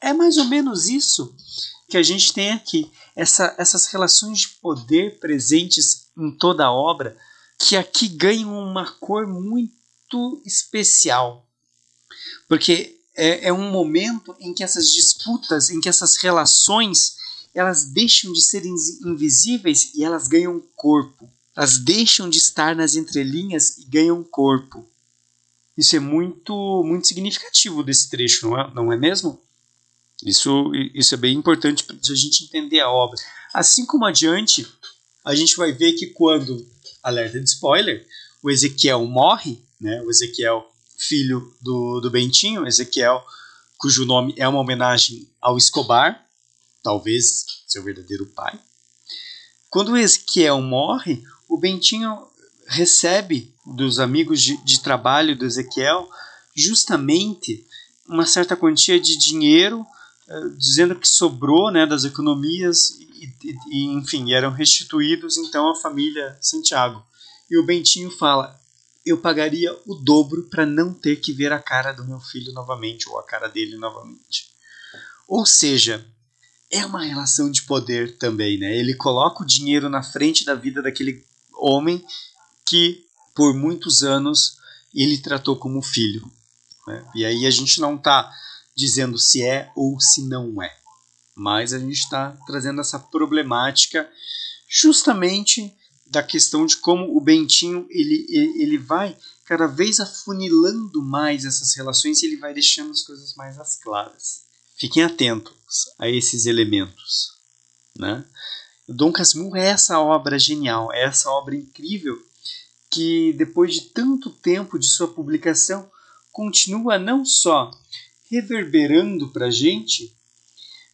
É mais ou menos isso que a gente tem aqui. Essa, essas relações de poder presentes em toda a obra, que aqui ganham uma cor muito especial. Porque é, é um momento em que essas disputas, em que essas relações, elas deixam de ser invisíveis e elas ganham corpo. Elas deixam de estar nas entrelinhas e ganham corpo. Isso é muito, muito significativo desse trecho, não é, não é mesmo? Isso, isso é bem importante para a gente entender a obra. Assim como adiante, a gente vai ver que quando, alerta de spoiler, o Ezequiel morre, né, o Ezequiel, filho do, do Bentinho, Ezequiel, cujo nome é uma homenagem ao Escobar, talvez seu verdadeiro pai. Quando o Ezequiel morre, o Bentinho recebe dos amigos de, de trabalho do Ezequiel justamente uma certa quantia de dinheiro dizendo que sobrou né, das economias e, e, enfim, eram restituídos então à família Santiago. E o Bentinho fala: eu pagaria o dobro para não ter que ver a cara do meu filho novamente ou a cara dele novamente. Ou seja, é uma relação de poder também, né? Ele coloca o dinheiro na frente da vida daquele homem que por muitos anos ele tratou como filho. Né? E aí a gente não está dizendo se é ou se não é. Mas a gente está trazendo essa problemática justamente da questão de como o Bentinho ele, ele vai cada vez afunilando mais essas relações e ele vai deixando as coisas mais às claras. Fiquem atentos a esses elementos. Né? Dom Casmurro é essa obra genial, é essa obra incrível que depois de tanto tempo de sua publicação continua não só reverberando para a gente,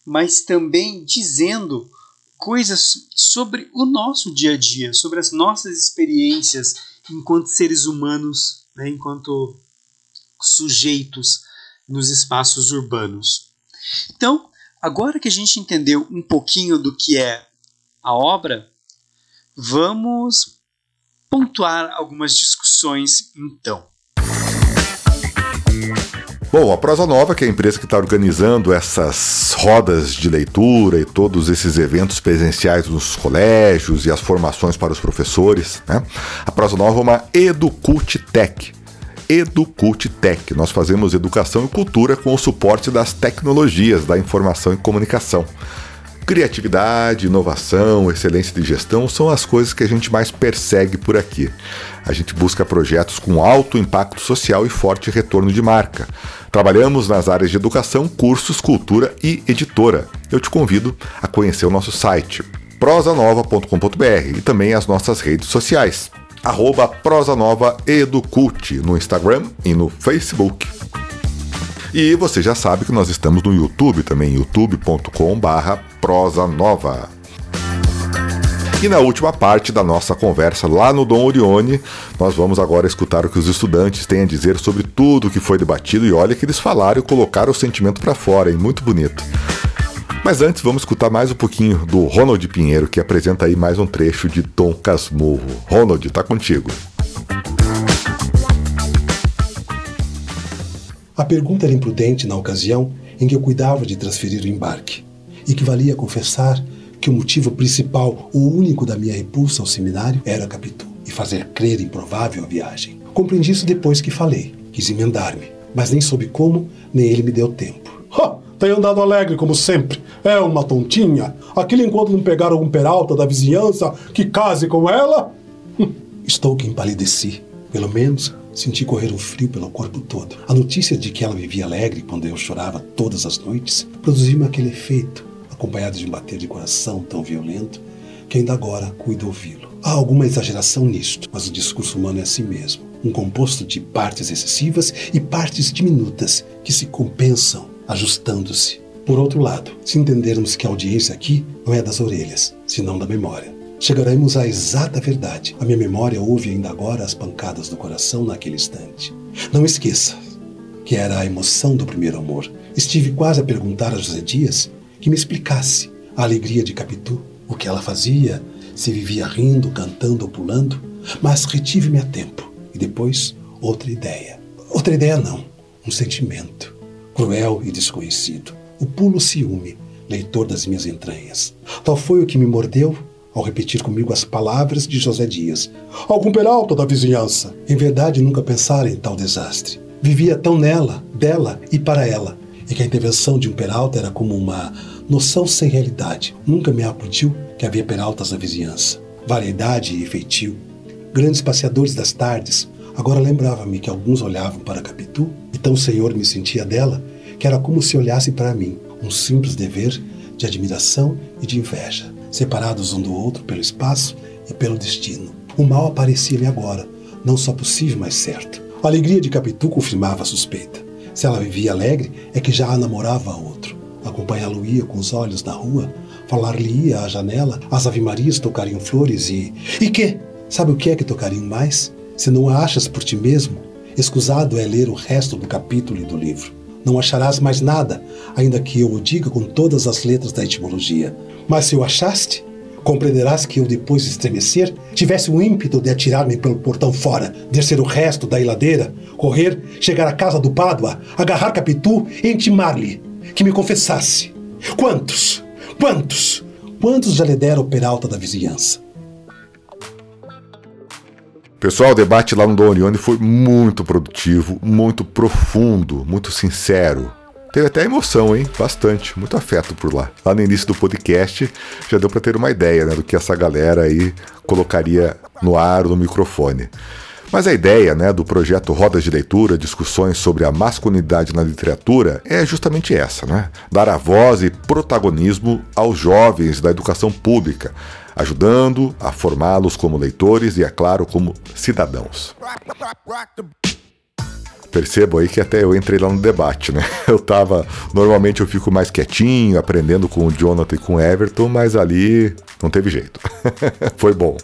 mas também dizendo coisas sobre o nosso dia a dia, sobre as nossas experiências enquanto seres humanos, né, enquanto sujeitos nos espaços urbanos. Então, agora que a gente entendeu um pouquinho do que é a obra, vamos pontuar algumas discussões então. Bom, a Prosa Nova, que é a empresa que está organizando essas rodas de leitura e todos esses eventos presenciais nos colégios e as formações para os professores, né? A Prosa Nova é uma Educult Tech. Educult Tech. Nós fazemos educação e cultura com o suporte das tecnologias da informação e comunicação. Criatividade, inovação, excelência de gestão são as coisas que a gente mais persegue por aqui. A gente busca projetos com alto impacto social e forte retorno de marca. Trabalhamos nas áreas de educação, cursos, cultura e editora. Eu te convido a conhecer o nosso site prosanova.com.br e também as nossas redes sociais. Arroba Educult no Instagram e no Facebook. E você já sabe que nós estamos no YouTube também, youtube.com/barra prosa nova. E na última parte da nossa conversa lá no Dom Orione, nós vamos agora escutar o que os estudantes têm a dizer sobre tudo o que foi debatido e olha que eles falaram e colocaram o sentimento para fora, hein? Muito bonito. Mas antes vamos escutar mais um pouquinho do Ronald Pinheiro, que apresenta aí mais um trecho de Dom Casmurro. Ronald, tá contigo. A pergunta era imprudente na ocasião em que eu cuidava de transferir o embarque, e que valia confessar que o motivo principal, o único da minha repulsa ao seminário, era Capitu, e fazer crer improvável a viagem. Compreendi isso depois que falei, quis emendar-me, mas nem soube como, nem ele me deu tempo. Ha! Tem andado alegre, como sempre. É uma tontinha. Aquele enquanto não pegar algum peralta da vizinhança que case com ela? Estou que empalideci. Pelo menos Senti correr um frio pelo corpo todo. A notícia de que ela vivia alegre quando eu chorava todas as noites produziu-me aquele efeito, acompanhado de um bater de coração tão violento que ainda agora cuido ouvi-lo. Há alguma exageração nisto, mas o discurso humano é assim mesmo. Um composto de partes excessivas e partes diminutas que se compensam, ajustando-se. Por outro lado, se entendermos que a audiência aqui não é das orelhas, senão da memória, chegaremos à exata verdade. A minha memória ouve ainda agora as pancadas do coração naquele instante. Não esqueça que era a emoção do primeiro amor. Estive quase a perguntar a José Dias que me explicasse a alegria de Capitu, o que ela fazia, se vivia rindo, cantando ou pulando, mas retive-me a tempo. E depois, outra ideia. Outra ideia não, um sentimento, cruel e desconhecido. O pulo ciúme, leitor das minhas entranhas. Tal foi o que me mordeu ao repetir comigo as palavras de José Dias. Algum peralta da vizinhança. Em verdade, nunca pensara em tal desastre. Vivia tão nela, dela e para ela, e que a intervenção de um peralta era como uma noção sem realidade. Nunca me acudiu que havia peraltas na vizinhança. Variedade e feitio. Grandes passeadores das tardes. Agora lembrava-me que alguns olhavam para Capitu, e tão senhor me sentia dela, que era como se olhasse para mim, um simples dever de admiração e de inveja separados um do outro pelo espaço e pelo destino. O mal aparecia-lhe agora, não só possível, mas certo. A alegria de Capitu confirmava a suspeita. Se ela vivia alegre, é que já a namorava a outro. Acompanhá-lo-ia com os olhos na rua, falar-lhe-ia à janela, as ave-marias tocariam flores e... E que? Sabe o que é que tocariam mais? Se não a achas por ti mesmo, escusado é ler o resto do capítulo e do livro. Não acharás mais nada, ainda que eu o diga com todas as letras da etimologia. Mas se o achaste, compreenderás que eu, depois de estremecer, tivesse o ímpeto de atirar-me pelo portão fora, descer o resto da iladeira, correr, chegar à casa do Pádua, agarrar Capitu e intimar-lhe que me confessasse. Quantos? Quantos? Quantos já lhe deram o peralta da vizinhança? Pessoal, o debate lá no Dom Orione foi muito produtivo, muito profundo, muito sincero. Teve até emoção, hein? Bastante, muito afeto por lá. Lá no início do podcast já deu para ter uma ideia né, do que essa galera aí colocaria no ar, no microfone. Mas a ideia né, do projeto Rodas de Leitura, discussões sobre a masculinidade na literatura, é justamente essa, né? Dar a voz e protagonismo aos jovens da educação pública, ajudando a formá-los como leitores e, é claro, como cidadãos. Percebo aí que até eu entrei lá no debate, né? Eu tava. Normalmente eu fico mais quietinho, aprendendo com o Jonathan e com o Everton, mas ali não teve jeito. Foi bom.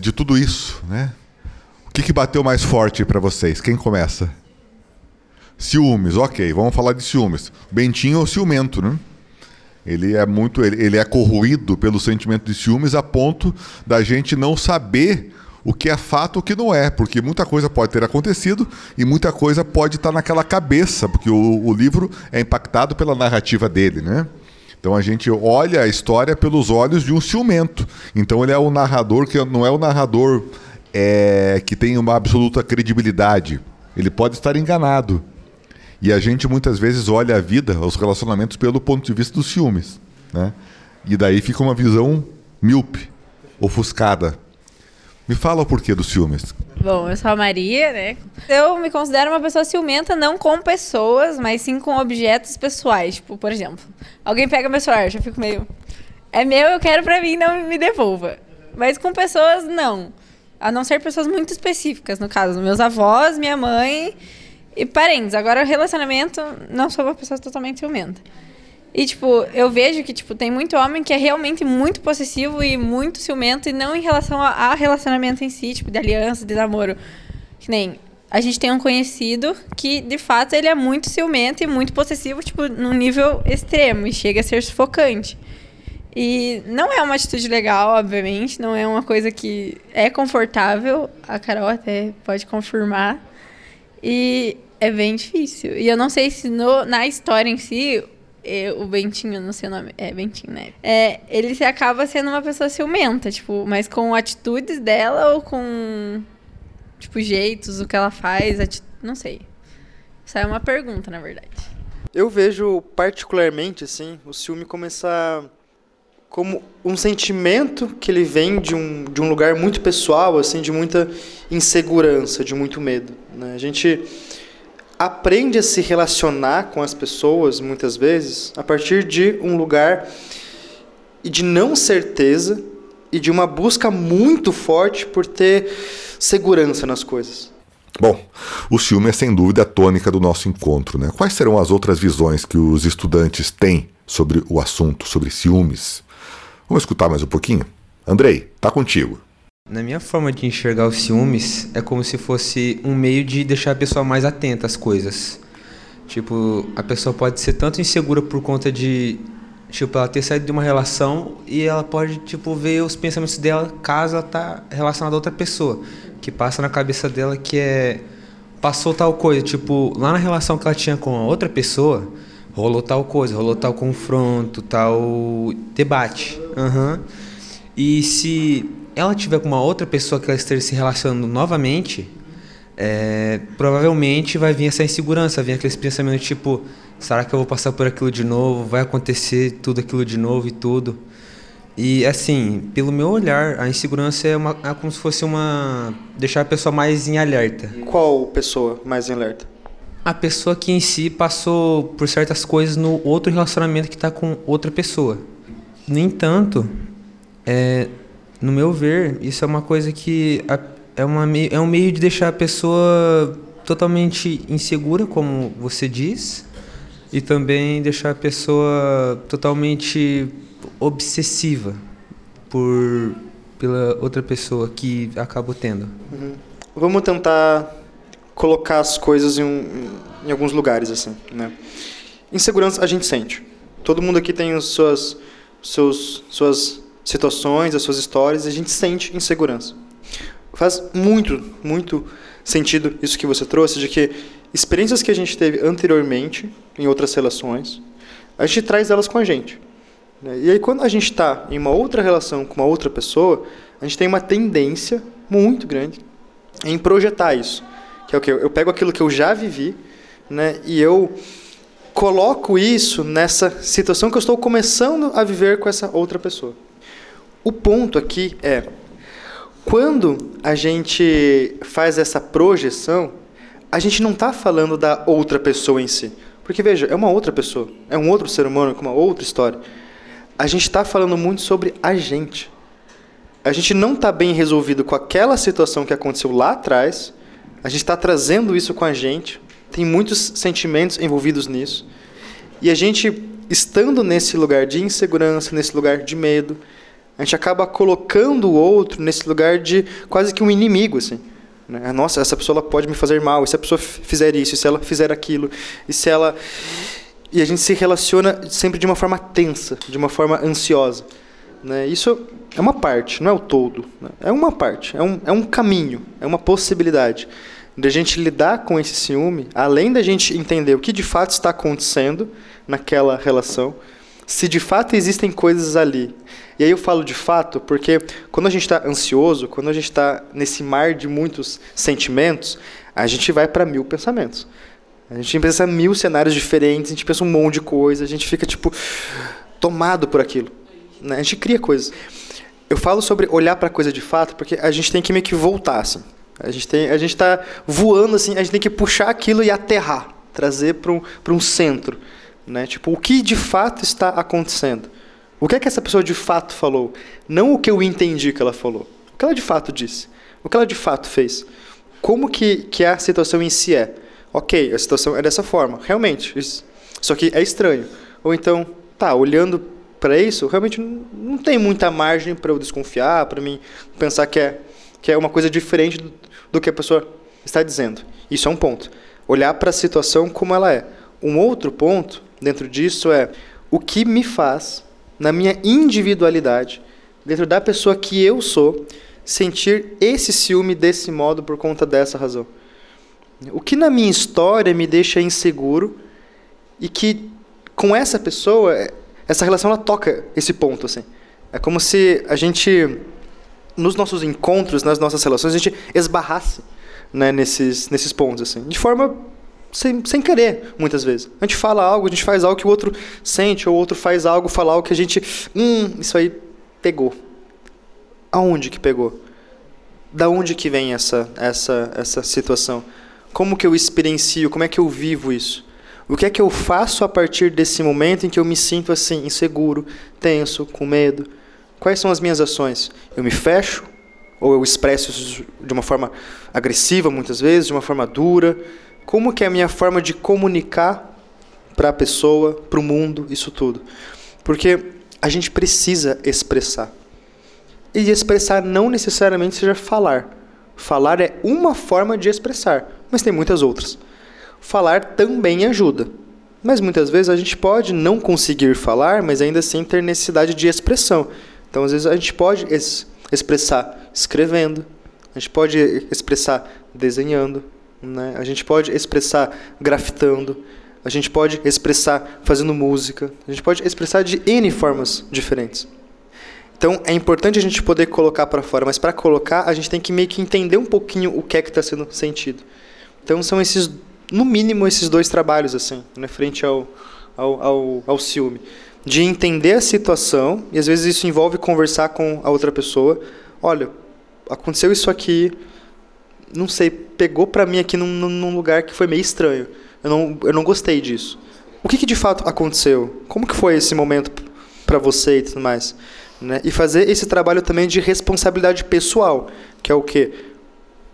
De tudo isso, né? O que, que bateu mais forte para vocês? Quem começa? Ciúmes, ok, vamos falar de ciúmes. Bentinho é o ciumento, né? Ele é muito, ele, ele é corroído pelo sentimento de ciúmes a ponto da gente não saber o que é fato e o que não é, porque muita coisa pode ter acontecido e muita coisa pode estar naquela cabeça, porque o, o livro é impactado pela narrativa dele, né? Então a gente olha a história pelos olhos de um ciumento. Então ele é o narrador que não é o narrador é, que tem uma absoluta credibilidade. Ele pode estar enganado. E a gente muitas vezes olha a vida, os relacionamentos, pelo ponto de vista dos ciúmes. Né? E daí fica uma visão míope, ofuscada. Me fala o porquê dos ciúmes. Bom, eu sou a Maria, né? Eu me considero uma pessoa ciumenta não com pessoas, mas sim com objetos pessoais. Tipo, por exemplo, alguém pega meu celular, eu já fico meio. É meu, eu quero pra mim, não me devolva. Mas com pessoas, não. A não ser pessoas muito específicas, no caso, meus avós, minha mãe e parentes. Agora, relacionamento, não sou uma pessoa totalmente ciumenta. E, tipo, eu vejo que, tipo, tem muito homem que é realmente muito possessivo e muito ciumento, e não em relação a, a relacionamento em si, tipo, de aliança, de namoro. Que nem. A gente tem um conhecido que, de fato, ele é muito ciumento e muito possessivo, tipo, num nível extremo, e chega a ser sufocante. E não é uma atitude legal, obviamente, não é uma coisa que é confortável, a Carol até pode confirmar. E é bem difícil. E eu não sei se no, na história em si, o Bentinho, não sei o nome, é Bentinho, né? É, ele se acaba sendo uma pessoa ciumenta, tipo, mas com atitudes dela ou com, tipo, jeitos, o que ela faz, não sei. Isso é uma pergunta, na verdade. Eu vejo particularmente, assim, o ciúme começar como um sentimento que ele vem de um, de um lugar muito pessoal, assim, de muita insegurança, de muito medo. Né? A gente aprende a se relacionar com as pessoas, muitas vezes, a partir de um lugar de não certeza e de uma busca muito forte por ter segurança nas coisas. Bom, o ciúme é sem dúvida a tônica do nosso encontro, né? Quais serão as outras visões que os estudantes têm sobre o assunto, sobre ciúmes? Vamos escutar mais um pouquinho? Andrei, tá contigo. Na minha forma de enxergar os ciúmes, é como se fosse um meio de deixar a pessoa mais atenta às coisas. Tipo, a pessoa pode ser tanto insegura por conta de, tipo, ela ter saído de uma relação e ela pode, tipo, ver os pensamentos dela caso ela tá relacionada a outra pessoa que passa na cabeça dela que é passou tal coisa, tipo, lá na relação que ela tinha com a outra pessoa, rolou tal coisa, rolou tal confronto, tal debate. Uhum. E se ela tiver com uma outra pessoa que ela esteja se relacionando novamente, é, provavelmente vai vir essa insegurança, vai vir aqueles pensamentos tipo, será que eu vou passar por aquilo de novo? Vai acontecer tudo aquilo de novo e tudo. E assim, pelo meu olhar, a insegurança é, uma, é como se fosse uma. deixar a pessoa mais em alerta. Qual pessoa mais em alerta? A pessoa que em si passou por certas coisas no outro relacionamento que está com outra pessoa. No entanto, é, no meu ver, isso é uma coisa que é, uma, é um meio de deixar a pessoa totalmente insegura, como você diz, e também deixar a pessoa totalmente obsessiva por pela outra pessoa que acabo tendo. Uhum. Vamos tentar colocar as coisas em, um, em alguns lugares assim, né? Insegurança a gente sente. Todo mundo aqui tem as suas seus suas situações, as suas histórias, e a gente sente insegurança. Faz muito, muito sentido isso que você trouxe de que experiências que a gente teve anteriormente em outras relações, a gente traz elas com a gente. Né? E aí, quando a gente está em uma outra relação com uma outra pessoa, a gente tem uma tendência muito grande em projetar isso. Que é o que? Eu pego aquilo que eu já vivi né, e eu coloco isso nessa situação que eu estou começando a viver com essa outra pessoa. O ponto aqui é, quando a gente faz essa projeção, a gente não está falando da outra pessoa em si. Porque, veja, é uma outra pessoa, é um outro ser humano com uma outra história a gente está falando muito sobre a gente. A gente não está bem resolvido com aquela situação que aconteceu lá atrás, a gente está trazendo isso com a gente, tem muitos sentimentos envolvidos nisso, e a gente, estando nesse lugar de insegurança, nesse lugar de medo, a gente acaba colocando o outro nesse lugar de quase que um inimigo, assim. Né? Nossa, essa pessoa pode me fazer mal, e se a pessoa fizer isso, e se ela fizer aquilo, e se ela e a gente se relaciona sempre de uma forma tensa, de uma forma ansiosa. Né? Isso é uma parte, não é o todo. Né? É uma parte, é um, é um caminho, é uma possibilidade de a gente lidar com esse ciúme, além da gente entender o que de fato está acontecendo naquela relação, se de fato existem coisas ali. E aí eu falo de fato porque quando a gente está ansioso, quando a gente está nesse mar de muitos sentimentos, a gente vai para mil pensamentos. A gente pensa mil cenários diferentes, a gente pensa um monte de coisa, a gente fica, tipo, tomado por aquilo. Né? A gente cria coisas. Eu falo sobre olhar para a coisa de fato, porque a gente tem que meio que voltar, assim. A gente tem, a gente está voando assim, a gente tem que puxar aquilo e aterrar, trazer para um, um centro, né? Tipo, o que de fato está acontecendo? O que é que essa pessoa de fato falou? Não o que eu entendi que ela falou. O que ela de fato disse? O que ela de fato fez? Como que, que a situação em si é? ok, a situação é dessa forma, realmente. Isso, só que é estranho. Ou então, tá, olhando para isso, realmente não, tem muita margem para eu desconfiar, para mim pensar que é, que é uma coisa diferente do, do que a pessoa está dizendo. Isso é um ponto. Olhar para a situação como ela é. Um outro ponto dentro disso é o que me faz, na minha individualidade, dentro da pessoa que eu sou, sentir esse ciúme desse modo por conta dessa razão. O que na minha história me deixa inseguro e que com essa pessoa, essa relação ela toca esse ponto assim. É como se a gente nos nossos encontros, nas nossas relações, a gente esbarrasse né, nesses nesses pontos assim, de forma sem, sem querer, muitas vezes. A gente fala algo, a gente faz algo que o outro sente, ou o outro faz algo, fala algo que a gente. Hum, isso aí pegou. Aonde que pegou? Da onde que vem essa, essa, essa situação? Como que eu experiencio? Como é que eu vivo isso? O que é que eu faço a partir desse momento em que eu me sinto assim, inseguro, tenso, com medo? Quais são as minhas ações? Eu me fecho? Ou eu expresso isso de uma forma agressiva, muitas vezes, de uma forma dura? Como que é a minha forma de comunicar para a pessoa, para o mundo, isso tudo? Porque a gente precisa expressar. E expressar não necessariamente seja falar. Falar é uma forma de expressar, mas tem muitas outras. Falar também ajuda. Mas muitas vezes a gente pode não conseguir falar, mas ainda assim ter necessidade de expressão. Então, às vezes, a gente pode es expressar escrevendo, a gente pode expressar desenhando, né? A gente pode expressar grafitando, a gente pode expressar fazendo música, a gente pode expressar de N formas diferentes. Então é importante a gente poder colocar para fora, mas para colocar a gente tem que meio que entender um pouquinho o que é que está sendo sentido. Então são esses, no mínimo, esses dois trabalhos assim, né, frente ao, ao, ao, ao ciúme, de entender a situação e às vezes isso envolve conversar com a outra pessoa. Olha, aconteceu isso aqui, não sei, pegou para mim aqui num, num, lugar que foi meio estranho. Eu não, eu não gostei disso. O que, que de fato aconteceu? Como que foi esse momento para você e tudo mais? Né? E fazer esse trabalho também de responsabilidade pessoal, que é o que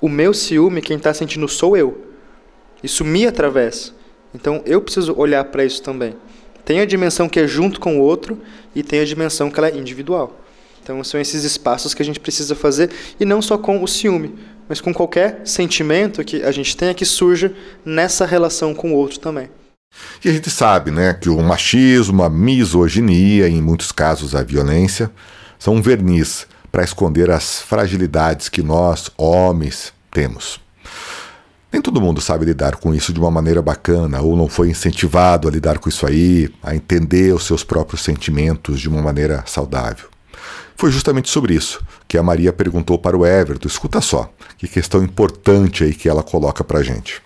o meu ciúme, quem está sentindo sou eu. Isso me atravessa. Então eu preciso olhar para isso também. Tem a dimensão que é junto com o outro e tem a dimensão que ela é individual. Então são esses espaços que a gente precisa fazer e não só com o ciúme, mas com qualquer sentimento que a gente tenha que surja nessa relação com o outro também. E a gente sabe, né, que o machismo, a misoginia, e em muitos casos a violência, são um verniz para esconder as fragilidades que nós, homens, temos. Nem todo mundo sabe lidar com isso de uma maneira bacana, ou não foi incentivado a lidar com isso aí, a entender os seus próprios sentimentos de uma maneira saudável. Foi justamente sobre isso que a Maria perguntou para o Everton. Escuta só, que questão importante aí que ela coloca para gente.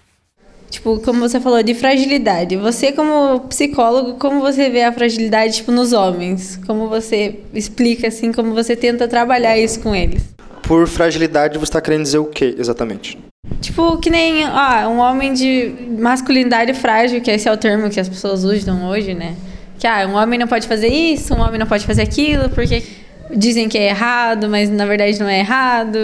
Tipo, como você falou de fragilidade. Você como psicólogo, como você vê a fragilidade tipo nos homens? Como você explica assim, como você tenta trabalhar isso com eles? Por fragilidade, você está querendo dizer o que exatamente? Tipo, que nem ah, um homem de masculinidade frágil, que esse é o termo que as pessoas usam hoje, né? Que ah, um homem não pode fazer isso, um homem não pode fazer aquilo, porque dizem que é errado, mas na verdade não é errado.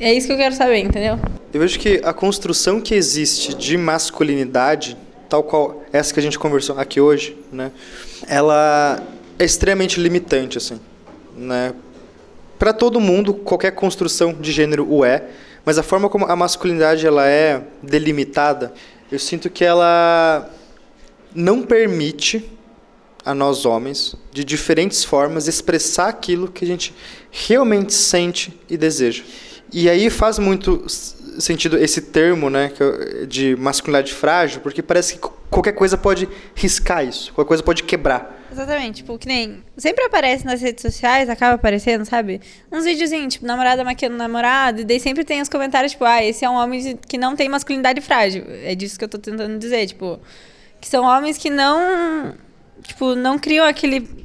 É isso que eu quero saber, entendeu? Eu vejo que a construção que existe de masculinidade, tal qual essa que a gente conversou aqui hoje, né, ela é extremamente limitante, assim, né? Para todo mundo, qualquer construção de gênero o é, mas a forma como a masculinidade ela é delimitada, eu sinto que ela não permite a nós homens, de diferentes formas, expressar aquilo que a gente realmente sente e deseja. E aí faz muito sentido esse termo né, de masculinidade frágil, porque parece que qualquer coisa pode riscar isso, qualquer coisa pode quebrar. Exatamente, tipo, que nem. Sempre aparece nas redes sociais, acaba aparecendo, sabe? Uns videozinhos, tipo, namorada maquiando namorado, e daí sempre tem os comentários, tipo, ah, esse é um homem que não tem masculinidade frágil. É disso que eu tô tentando dizer, tipo. Que são homens que não tipo, não criam aquele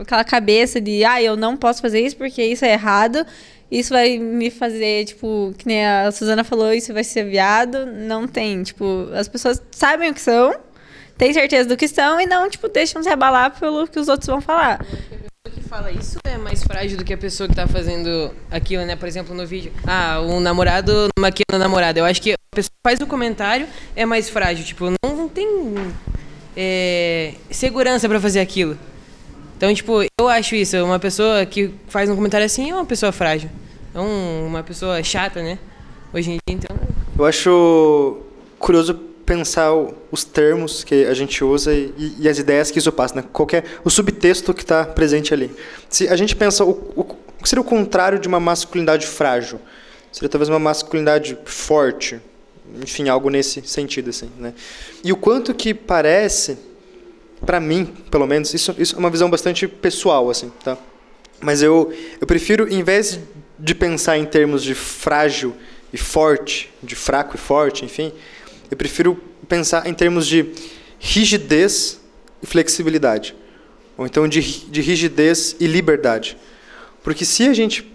aquela cabeça de, ah, eu não posso fazer isso porque isso é errado. Isso vai me fazer, tipo, que nem a Suzana falou, isso vai ser viado. Não tem, tipo, as pessoas sabem o que são, têm certeza do que são e não, tipo, deixam se abalar pelo que os outros vão falar. Que fala isso é mais frágil do que a pessoa que tá fazendo aquilo, né? Por exemplo, no vídeo. Ah, um namorado maquiando a namorada. Eu acho que a pessoa que faz o comentário é mais frágil. Tipo, não tem é, segurança para fazer aquilo. Então, tipo, eu acho isso. Uma pessoa que faz um comentário assim é uma pessoa frágil. É um, uma pessoa chata, né? Hoje em dia, então. Eu acho curioso pensar os termos que a gente usa e, e as ideias que isso passa, né? O subtexto que está presente ali. Se a gente pensa o, o, o que seria o contrário de uma masculinidade frágil, seria talvez uma masculinidade forte, enfim, algo nesse sentido, assim, né? E o quanto que parece, para mim, pelo menos, isso, isso é uma visão bastante pessoal, assim, tá? Mas eu, eu prefiro, em vez de pensar em termos de frágil e forte, de fraco e forte, enfim, eu prefiro pensar em termos de rigidez e flexibilidade, ou então de, de rigidez e liberdade. Porque se a gente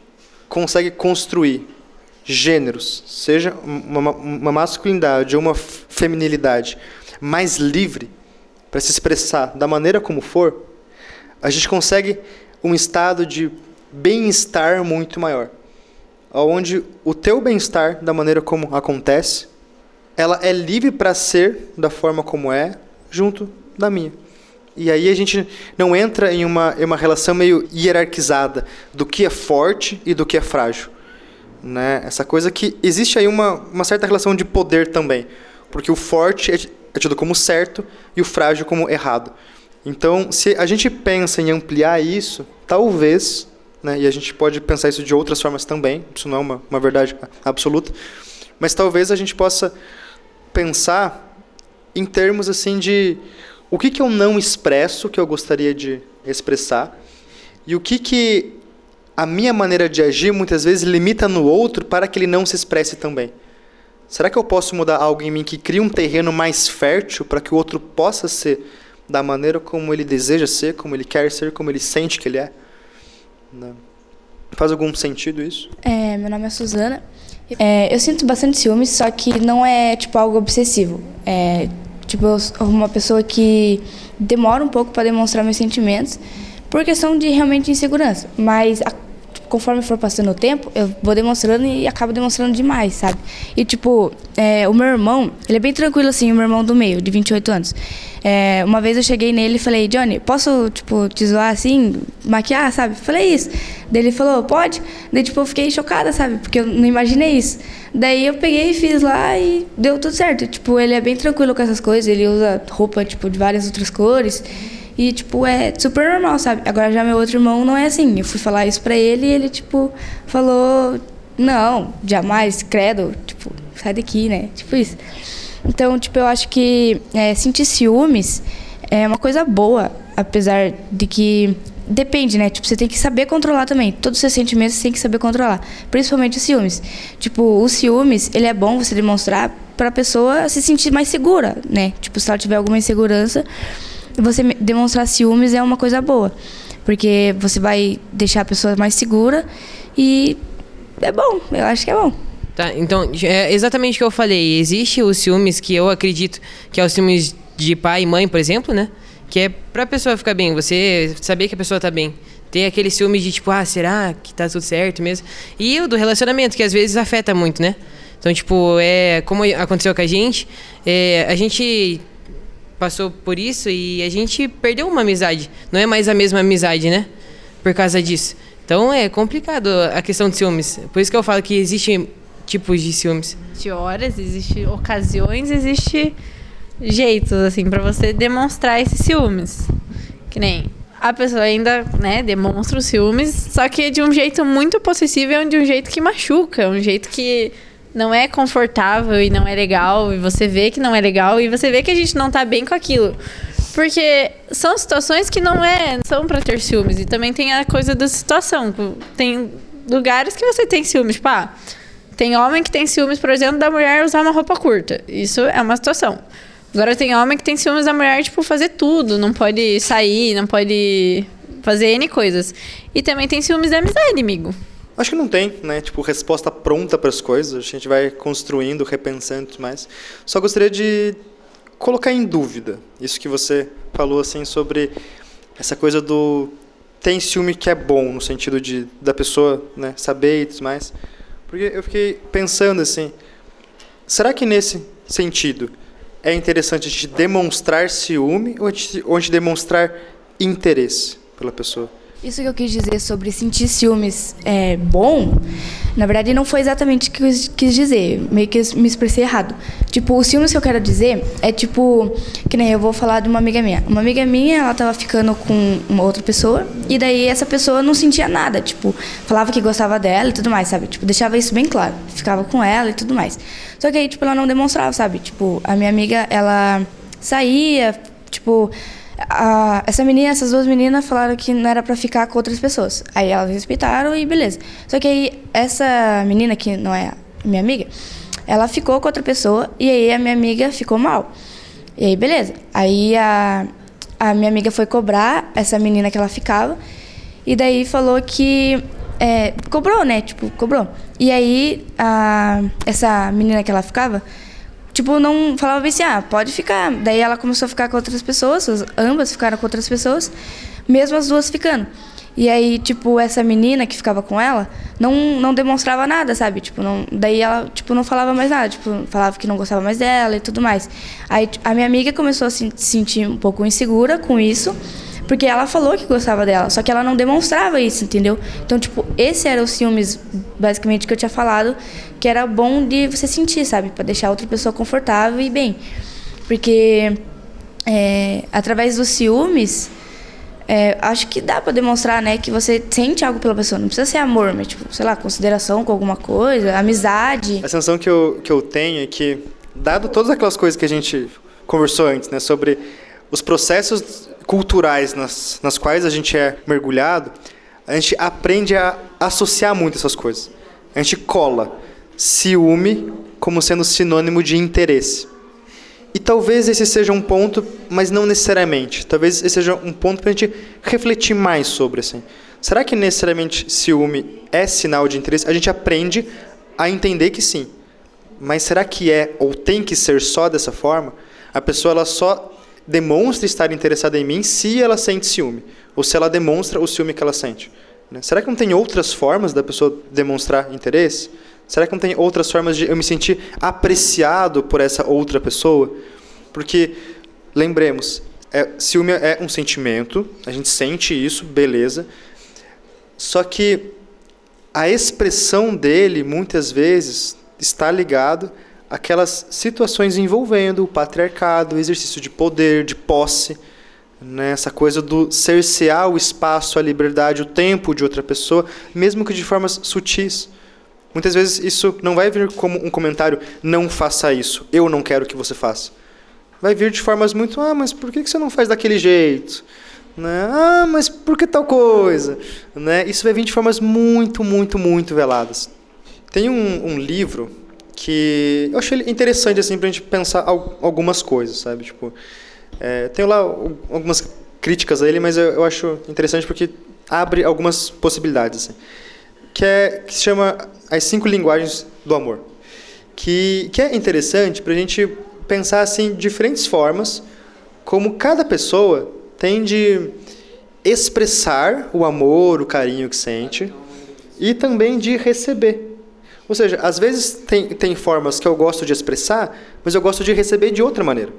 consegue construir gêneros, seja uma, uma masculinidade ou uma feminilidade mais livre para se expressar da maneira como for, a gente consegue um estado de bem-estar muito maior, onde o teu bem-estar da maneira como acontece, ela é livre para ser da forma como é, junto da minha. E aí a gente não entra em uma, em uma relação meio hierarquizada do que é forte e do que é frágil. Né? Essa coisa que existe aí uma, uma certa relação de poder também. Porque o forte é, é tido como certo e o frágil como errado. Então, se a gente pensa em ampliar isso, talvez, né, e a gente pode pensar isso de outras formas também, isso não é uma, uma verdade absoluta, mas talvez a gente possa pensar em termos assim de o que, que eu não expresso que eu gostaria de expressar e o que, que a minha maneira de agir muitas vezes limita no outro para que ele não se expresse também. Será que eu posso mudar algo em mim que cria um terreno mais fértil para que o outro possa ser da maneira como ele deseja ser, como ele quer ser, como ele sente que ele é? Não. Né? Faz algum sentido isso? É, meu nome é Suzana. É, eu sinto bastante ciúmes, só que não é tipo algo obsessivo. É, Tipo, eu sou uma pessoa que demora um pouco para demonstrar meus sentimentos por questão de realmente insegurança. Mas a, conforme for passando o tempo, eu vou demonstrando e acabo demonstrando demais, sabe? E tipo, é, o meu irmão, ele é bem tranquilo assim, o meu irmão do meio, de 28 anos. É, uma vez eu cheguei nele e falei, Johnny, posso, tipo, te zoar assim, maquiar, sabe? Falei isso. Daí ele falou, pode? Daí, tipo, eu fiquei chocada, sabe? Porque eu não imaginei isso. Daí eu peguei e fiz lá e deu tudo certo. Tipo, ele é bem tranquilo com essas coisas, ele usa roupa, tipo, de várias outras cores. E, tipo, é super normal, sabe? Agora já meu outro irmão não é assim. Eu fui falar isso pra ele e ele, tipo, falou, não, jamais, credo, tipo, sai daqui, né? Tipo isso. Então, tipo, eu acho que é, sentir ciúmes é uma coisa boa, apesar de que Depende, né? Tipo, você tem que saber controlar também. Todos os seus sentimentos você tem que saber controlar. Principalmente os ciúmes. Tipo, os ciúmes, ele é bom você demonstrar para a pessoa se sentir mais segura, né? Tipo, se ela tiver alguma insegurança, você demonstrar ciúmes é uma coisa boa. Porque você vai deixar a pessoa mais segura e é bom. Eu acho que é bom. Tá, então, é exatamente o que eu falei. Existe os ciúmes que eu acredito que é os ciúmes de pai e mãe, por exemplo, né? que é pra pessoa ficar bem, você saber que a pessoa tá bem. Tem aquele ciúme de tipo, ah, será que tá tudo certo mesmo? E o do relacionamento, que às vezes afeta muito, né? Então, tipo, é como aconteceu com a gente, é, a gente passou por isso e a gente perdeu uma amizade. Não é mais a mesma amizade, né? Por causa disso. Então é complicado a questão de ciúmes. Por isso que eu falo que existem tipos de ciúmes. Existe horas, existe ocasiões, existe jeitos, assim, para você demonstrar esses ciúmes. Que nem a pessoa ainda, né, demonstra os ciúmes, só que de um jeito muito possessivo, de um jeito que machuca, um jeito que não é confortável e não é legal, e você vê que não é legal, e você vê que a gente não tá bem com aquilo. Porque são situações que não é, são para ter ciúmes. E também tem a coisa da situação. Tem lugares que você tem ciúmes. Tipo, ah, tem homem que tem ciúmes, por exemplo, da mulher usar uma roupa curta. Isso é uma situação. Agora tem homem que tem ciúmes da mulher, tipo, fazer tudo. Não pode sair, não pode fazer N coisas. E também tem ciúmes da amizade, amigo. Acho que não tem, né? Tipo, resposta pronta para as coisas. A gente vai construindo, repensando mais. Só gostaria de colocar em dúvida isso que você falou, assim, sobre essa coisa do tem ciúme que é bom, no sentido de da pessoa né, saber e tudo mais. Porque eu fiquei pensando assim, será que nesse sentido é interessante a gente demonstrar ciúme ou a gente, ou a gente demonstrar interesse pela pessoa? Isso que eu quis dizer sobre sentir ciúmes é bom, na verdade não foi exatamente o que eu quis dizer, meio que me expressei errado. Tipo, o ciúmes que eu quero dizer é tipo, que nem eu vou falar de uma amiga minha. Uma amiga minha, ela tava ficando com uma outra pessoa, e daí essa pessoa não sentia nada, tipo, falava que gostava dela e tudo mais, sabe? Tipo, deixava isso bem claro, ficava com ela e tudo mais. Só que aí, tipo, ela não demonstrava, sabe? Tipo, a minha amiga, ela saía, tipo, a, essa menina, essas duas meninas falaram que não era para ficar com outras pessoas. Aí elas respeitaram e beleza. Só que aí essa menina que não é minha amiga, ela ficou com outra pessoa e aí a minha amiga ficou mal. E aí, beleza. Aí a, a minha amiga foi cobrar essa menina que ela ficava e daí falou que. É, cobrou, né? Tipo, cobrou. E aí a, essa menina que ela ficava tipo, não falava assim, ah, pode ficar. Daí ela começou a ficar com outras pessoas, ambas ficaram com outras pessoas, mesmo as duas ficando. E aí, tipo, essa menina que ficava com ela não, não demonstrava nada, sabe? Tipo, não, daí ela, tipo, não falava mais nada, tipo, falava que não gostava mais dela e tudo mais. Aí a minha amiga começou a se sentir um pouco insegura com isso. Porque ela falou que gostava dela, só que ela não demonstrava isso, entendeu? Então, tipo, esse era os ciúmes, basicamente, que eu tinha falado, que era bom de você sentir, sabe? para deixar outra pessoa confortável e bem. Porque é, através dos ciúmes, é, acho que dá para demonstrar, né, que você sente algo pela pessoa. Não precisa ser amor, mas, tipo, sei lá, consideração com alguma coisa, amizade. A sensação que eu, que eu tenho é que, dado todas aquelas coisas que a gente conversou antes, né, sobre os processos culturais nas, nas quais a gente é mergulhado, a gente aprende a associar muito essas coisas. A gente cola ciúme como sendo sinônimo de interesse. E talvez esse seja um ponto, mas não necessariamente. Talvez esse seja um ponto para a gente refletir mais sobre. Assim. Será que necessariamente ciúme é sinal de interesse? A gente aprende a entender que sim. Mas será que é ou tem que ser só dessa forma? A pessoa ela só demonstra estar interessada em mim se ela sente ciúme, ou se ela demonstra o ciúme que ela sente. Né? Será que não tem outras formas da pessoa demonstrar interesse? Será que não tem outras formas de eu me sentir apreciado por essa outra pessoa? Porque, lembremos, é, ciúme é um sentimento, a gente sente isso, beleza. Só que a expressão dele, muitas vezes, está ligado aquelas situações envolvendo o patriarcado, o exercício de poder, de posse, né? essa coisa do cercear o espaço, a liberdade, o tempo de outra pessoa, mesmo que de formas sutis. Muitas vezes isso não vai vir como um comentário, não faça isso, eu não quero que você faça. Vai vir de formas muito, ah, mas por que você não faz daquele jeito? Né? Ah, mas por que tal coisa? Né? Isso vai vir de formas muito, muito, muito veladas. Tem um, um livro que eu achei interessante assim a gente pensar algumas coisas, sabe? Tipo, é, tenho lá algumas críticas a ele, mas eu, eu, acho interessante porque abre algumas possibilidades, assim, que é que se chama as cinco linguagens do amor, que que é interessante para a gente pensar assim diferentes formas como cada pessoa tem de expressar o amor, o carinho que sente e também de receber ou seja, às vezes tem, tem formas que eu gosto de expressar, mas eu gosto de receber de outra maneira.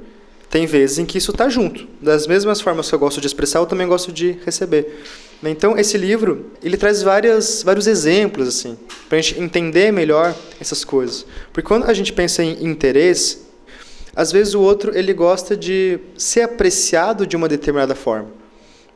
Tem vezes em que isso está junto. Das mesmas formas que eu gosto de expressar, eu também gosto de receber. Então, esse livro, ele traz várias, vários exemplos, assim, para a gente entender melhor essas coisas. Porque quando a gente pensa em interesse, às vezes o outro, ele gosta de ser apreciado de uma determinada forma.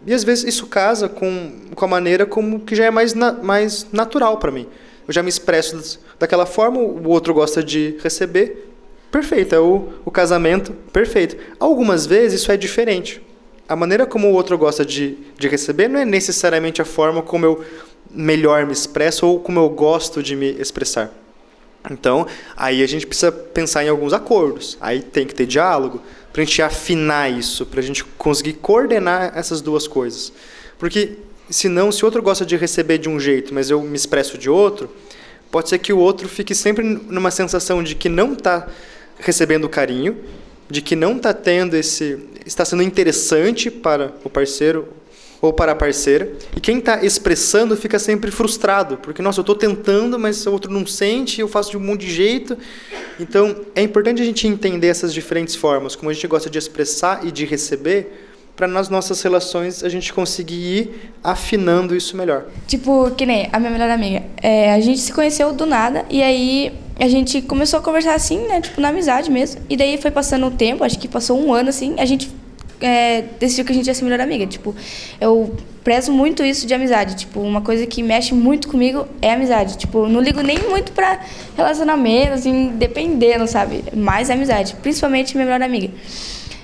E às vezes isso casa com, com a maneira como que já é mais, na, mais natural para mim eu já me expresso daquela forma, o outro gosta de receber, perfeito, é o, o casamento perfeito. Algumas vezes isso é diferente. A maneira como o outro gosta de, de receber não é necessariamente a forma como eu melhor me expresso ou como eu gosto de me expressar. Então, aí a gente precisa pensar em alguns acordos. Aí tem que ter diálogo para a gente afinar isso, para a gente conseguir coordenar essas duas coisas. Porque Se o outro gosta de receber de um jeito, mas eu me expresso de outro, pode ser que o outro fique sempre numa sensação de que não está recebendo carinho, de que não está tendo esse. está sendo interessante para o parceiro ou para a parceira. E quem está expressando fica sempre frustrado, porque, nossa, eu estou tentando, mas o outro não sente, eu faço de um monte de jeito. Então, é importante a gente entender essas diferentes formas, como a gente gosta de expressar e de receber para nas nossas relações a gente conseguir ir afinando isso melhor. Tipo, que nem a minha melhor amiga. É, a gente se conheceu do nada e aí a gente começou a conversar assim, né? Tipo, na amizade mesmo. E daí foi passando o tempo, acho que passou um ano assim, a gente é, decidiu que a gente ia ser melhor amiga. Tipo, eu prezo muito isso de amizade. Tipo, uma coisa que mexe muito comigo é amizade. Tipo, não ligo nem muito pra relacionamento, assim, dependendo, sabe? Mais amizade. Principalmente minha melhor amiga.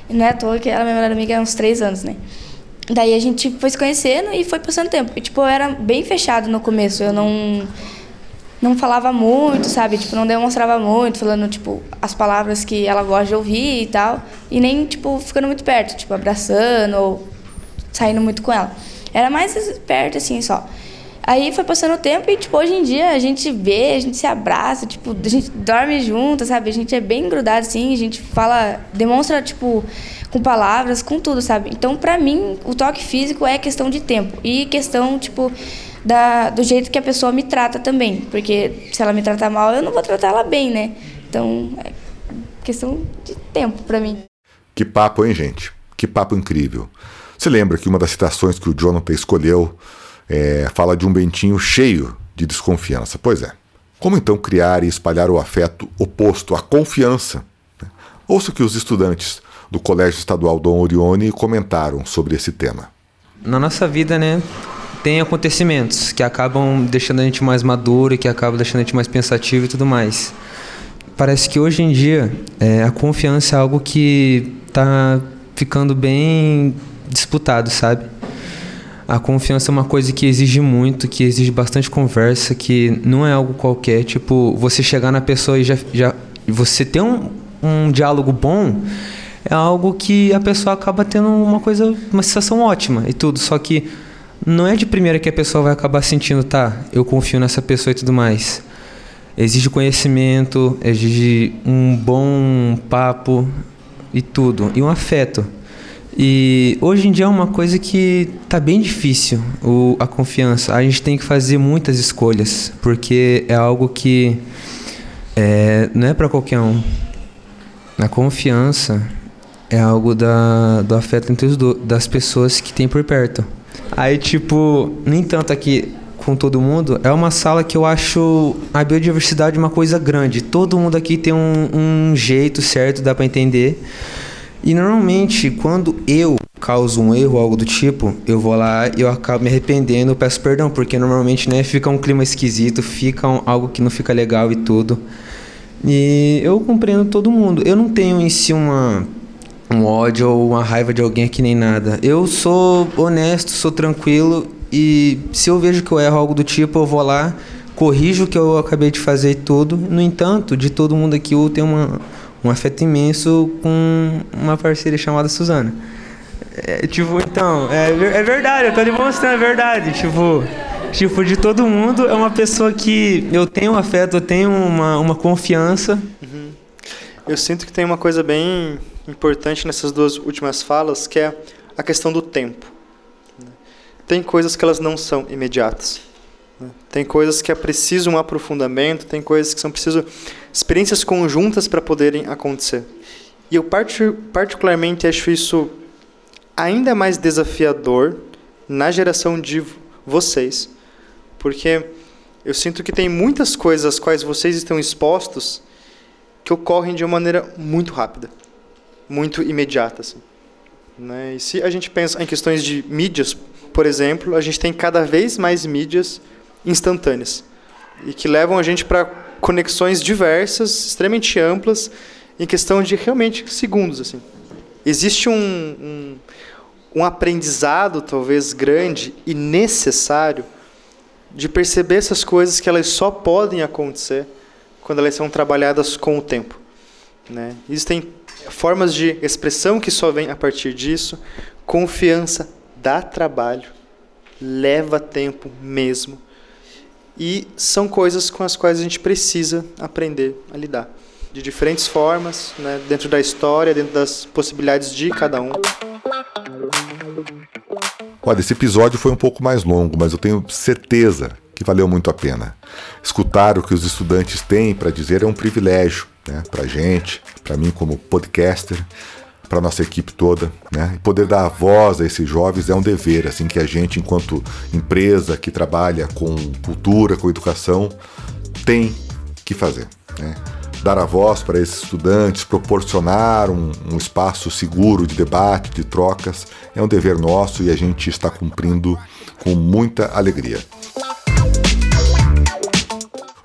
Não é à toa que ela é minha melhor amiga há uns três anos, né? Daí a gente foi se conhecendo e foi passando tempo. E, tipo, eu era bem fechado no começo. Eu não. não falava muito, sabe? Tipo, não demonstrava muito, falando, tipo, as palavras que ela gosta de ouvir e tal. E nem, tipo, ficando muito perto, tipo, abraçando ou saindo muito com ela. Era mais perto, assim, só. Aí foi passando o tempo e, tipo, hoje em dia a gente vê, a gente se abraça, tipo, a gente dorme junto, sabe? A gente é bem grudado, assim, a gente fala, demonstra, tipo, com palavras, com tudo, sabe? Então, pra mim, o toque físico é questão de tempo. E questão, tipo, da, do jeito que a pessoa me trata também. Porque se ela me tratar mal, eu não vou tratar ela bem, né? Então, é questão de tempo pra mim. Que papo, hein, gente? Que papo incrível. Você lembra que uma das citações que o Jonathan escolheu é, fala de um bentinho cheio de desconfiança? Pois é. Como então criar e espalhar o afeto oposto à confiança? Ouça o que os estudantes do Colégio Estadual Dom Orione comentaram sobre esse tema. Na nossa vida, né, tem acontecimentos que acabam deixando a gente mais maduro e que acabam deixando a gente mais pensativo e tudo mais. Parece que hoje em dia é, a confiança é algo que está ficando bem disputado, sabe? A confiança é uma coisa que exige muito, que exige bastante conversa, que não é algo qualquer. Tipo, você chegar na pessoa e já, já você ter um, um diálogo bom é algo que a pessoa acaba tendo uma coisa, uma sensação ótima e tudo. Só que não é de primeira que a pessoa vai acabar sentindo, tá, eu confio nessa pessoa e tudo mais. Exige conhecimento, exige um bom papo e tudo, e um afeto. E hoje em dia é uma coisa que tá bem difícil, o, a confiança. A gente tem que fazer muitas escolhas, porque é algo que é, não é para qualquer um. A confiança é algo da, do afeto entre os do, das pessoas que tem por perto. Aí, tipo, nem tanto aqui com todo mundo, é uma sala que eu acho a biodiversidade uma coisa grande. Todo mundo aqui tem um, um jeito certo, dá para entender. E normalmente, quando eu causo um erro, algo do tipo, eu vou lá e eu acabo me arrependendo, peço perdão, porque normalmente, né, fica um clima esquisito, fica um, algo que não fica legal e tudo. E eu compreendo todo mundo. Eu não tenho em si uma um ódio ou uma raiva de alguém aqui nem nada. Eu sou honesto, sou tranquilo e se eu vejo que eu erro algo do tipo, eu vou lá, corrijo o que eu acabei de fazer e tudo. No entanto, de todo mundo aqui eu tenho uma, um afeto imenso com uma parceira chamada Suzana. É, tipo, então, é, é verdade, eu tô demonstrando, é verdade. Tipo, tipo, de todo mundo, é uma pessoa que eu tenho um afeto, eu tenho uma, uma confiança. Uhum. Eu sinto que tem uma coisa bem importante nessas duas últimas falas, que é a questão do tempo. Tem coisas que elas não são imediatas. Tem coisas que é preciso um aprofundamento, tem coisas que são preciso experiências conjuntas para poderem acontecer. E eu particularmente acho isso ainda mais desafiador na geração de vocês, porque eu sinto que tem muitas coisas às quais vocês estão expostos que ocorrem de uma maneira muito rápida muito imediata. Assim. Né? E se a gente pensa em questões de mídias, por exemplo, a gente tem cada vez mais mídias instantâneas e que levam a gente para conexões diversas, extremamente amplas, em questão de realmente segundos. Assim. Existe um, um, um aprendizado, talvez grande e necessário, de perceber essas coisas que elas só podem acontecer quando elas são trabalhadas com o tempo. Né? Existem formas de expressão que só vem a partir disso. Confiança dá trabalho, leva tempo mesmo. E são coisas com as quais a gente precisa aprender a lidar. De diferentes formas, né, dentro da história, dentro das possibilidades de cada um. Olha, esse episódio foi um pouco mais longo, mas eu tenho certeza que valeu muito a pena. Escutar o que os estudantes têm para dizer é um privilégio né, para a gente, para mim como podcaster, para nossa equipe toda, né? Poder dar voz a esses jovens é um dever, assim que a gente, enquanto empresa que trabalha com cultura, com educação, tem que fazer, né? Dar a voz para esses estudantes, proporcionar um, um espaço seguro de debate, de trocas, é um dever nosso e a gente está cumprindo com muita alegria.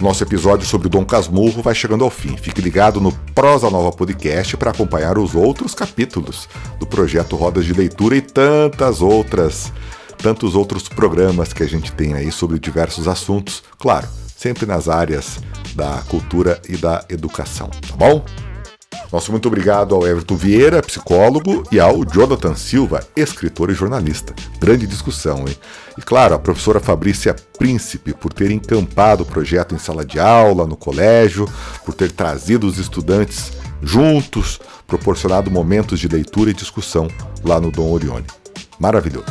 Nosso episódio sobre o Dom Casmurro vai chegando ao fim. Fique ligado no Prosa Nova Podcast para acompanhar os outros capítulos do projeto Rodas de Leitura e tantas outras, tantos outros programas que a gente tem aí sobre diversos assuntos. Claro, sempre nas áreas da cultura e da educação, tá bom? Nosso muito obrigado ao Everton Vieira, psicólogo, e ao Jonathan Silva, escritor e jornalista. Grande discussão, hein? E claro, a professora Fabrícia Príncipe, por ter encampado o projeto em sala de aula, no colégio, por ter trazido os estudantes juntos, proporcionado momentos de leitura e discussão lá no Dom Orione. Maravilhoso.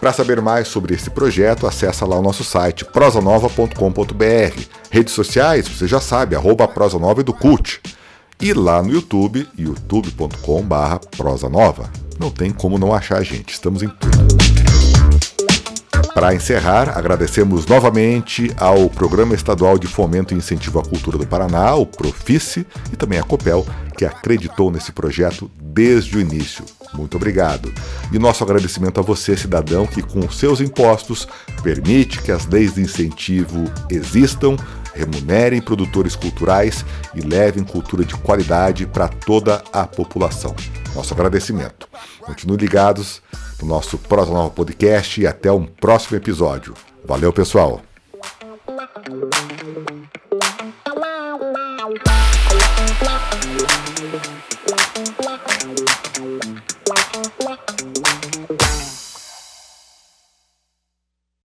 Para saber mais sobre esse projeto, acessa lá o nosso site prosanova.com.br. Redes sociais, você já sabe, arroba prosanova do Cult. E lá no YouTube, youtube.com.br prosa nova. Não tem como não achar a gente, estamos em tudo. Para encerrar, agradecemos novamente ao Programa Estadual de Fomento e Incentivo à Cultura do Paraná, o Profice, e também a Copel, que acreditou nesse projeto desde o início. Muito obrigado. E nosso agradecimento a você, cidadão, que com seus impostos permite que as leis de incentivo existam remunerem produtores culturais e levem cultura de qualidade para toda a população. Nosso agradecimento. Continuem ligados no nosso Prosa Nova Podcast e até um próximo episódio. Valeu, pessoal! Thank you.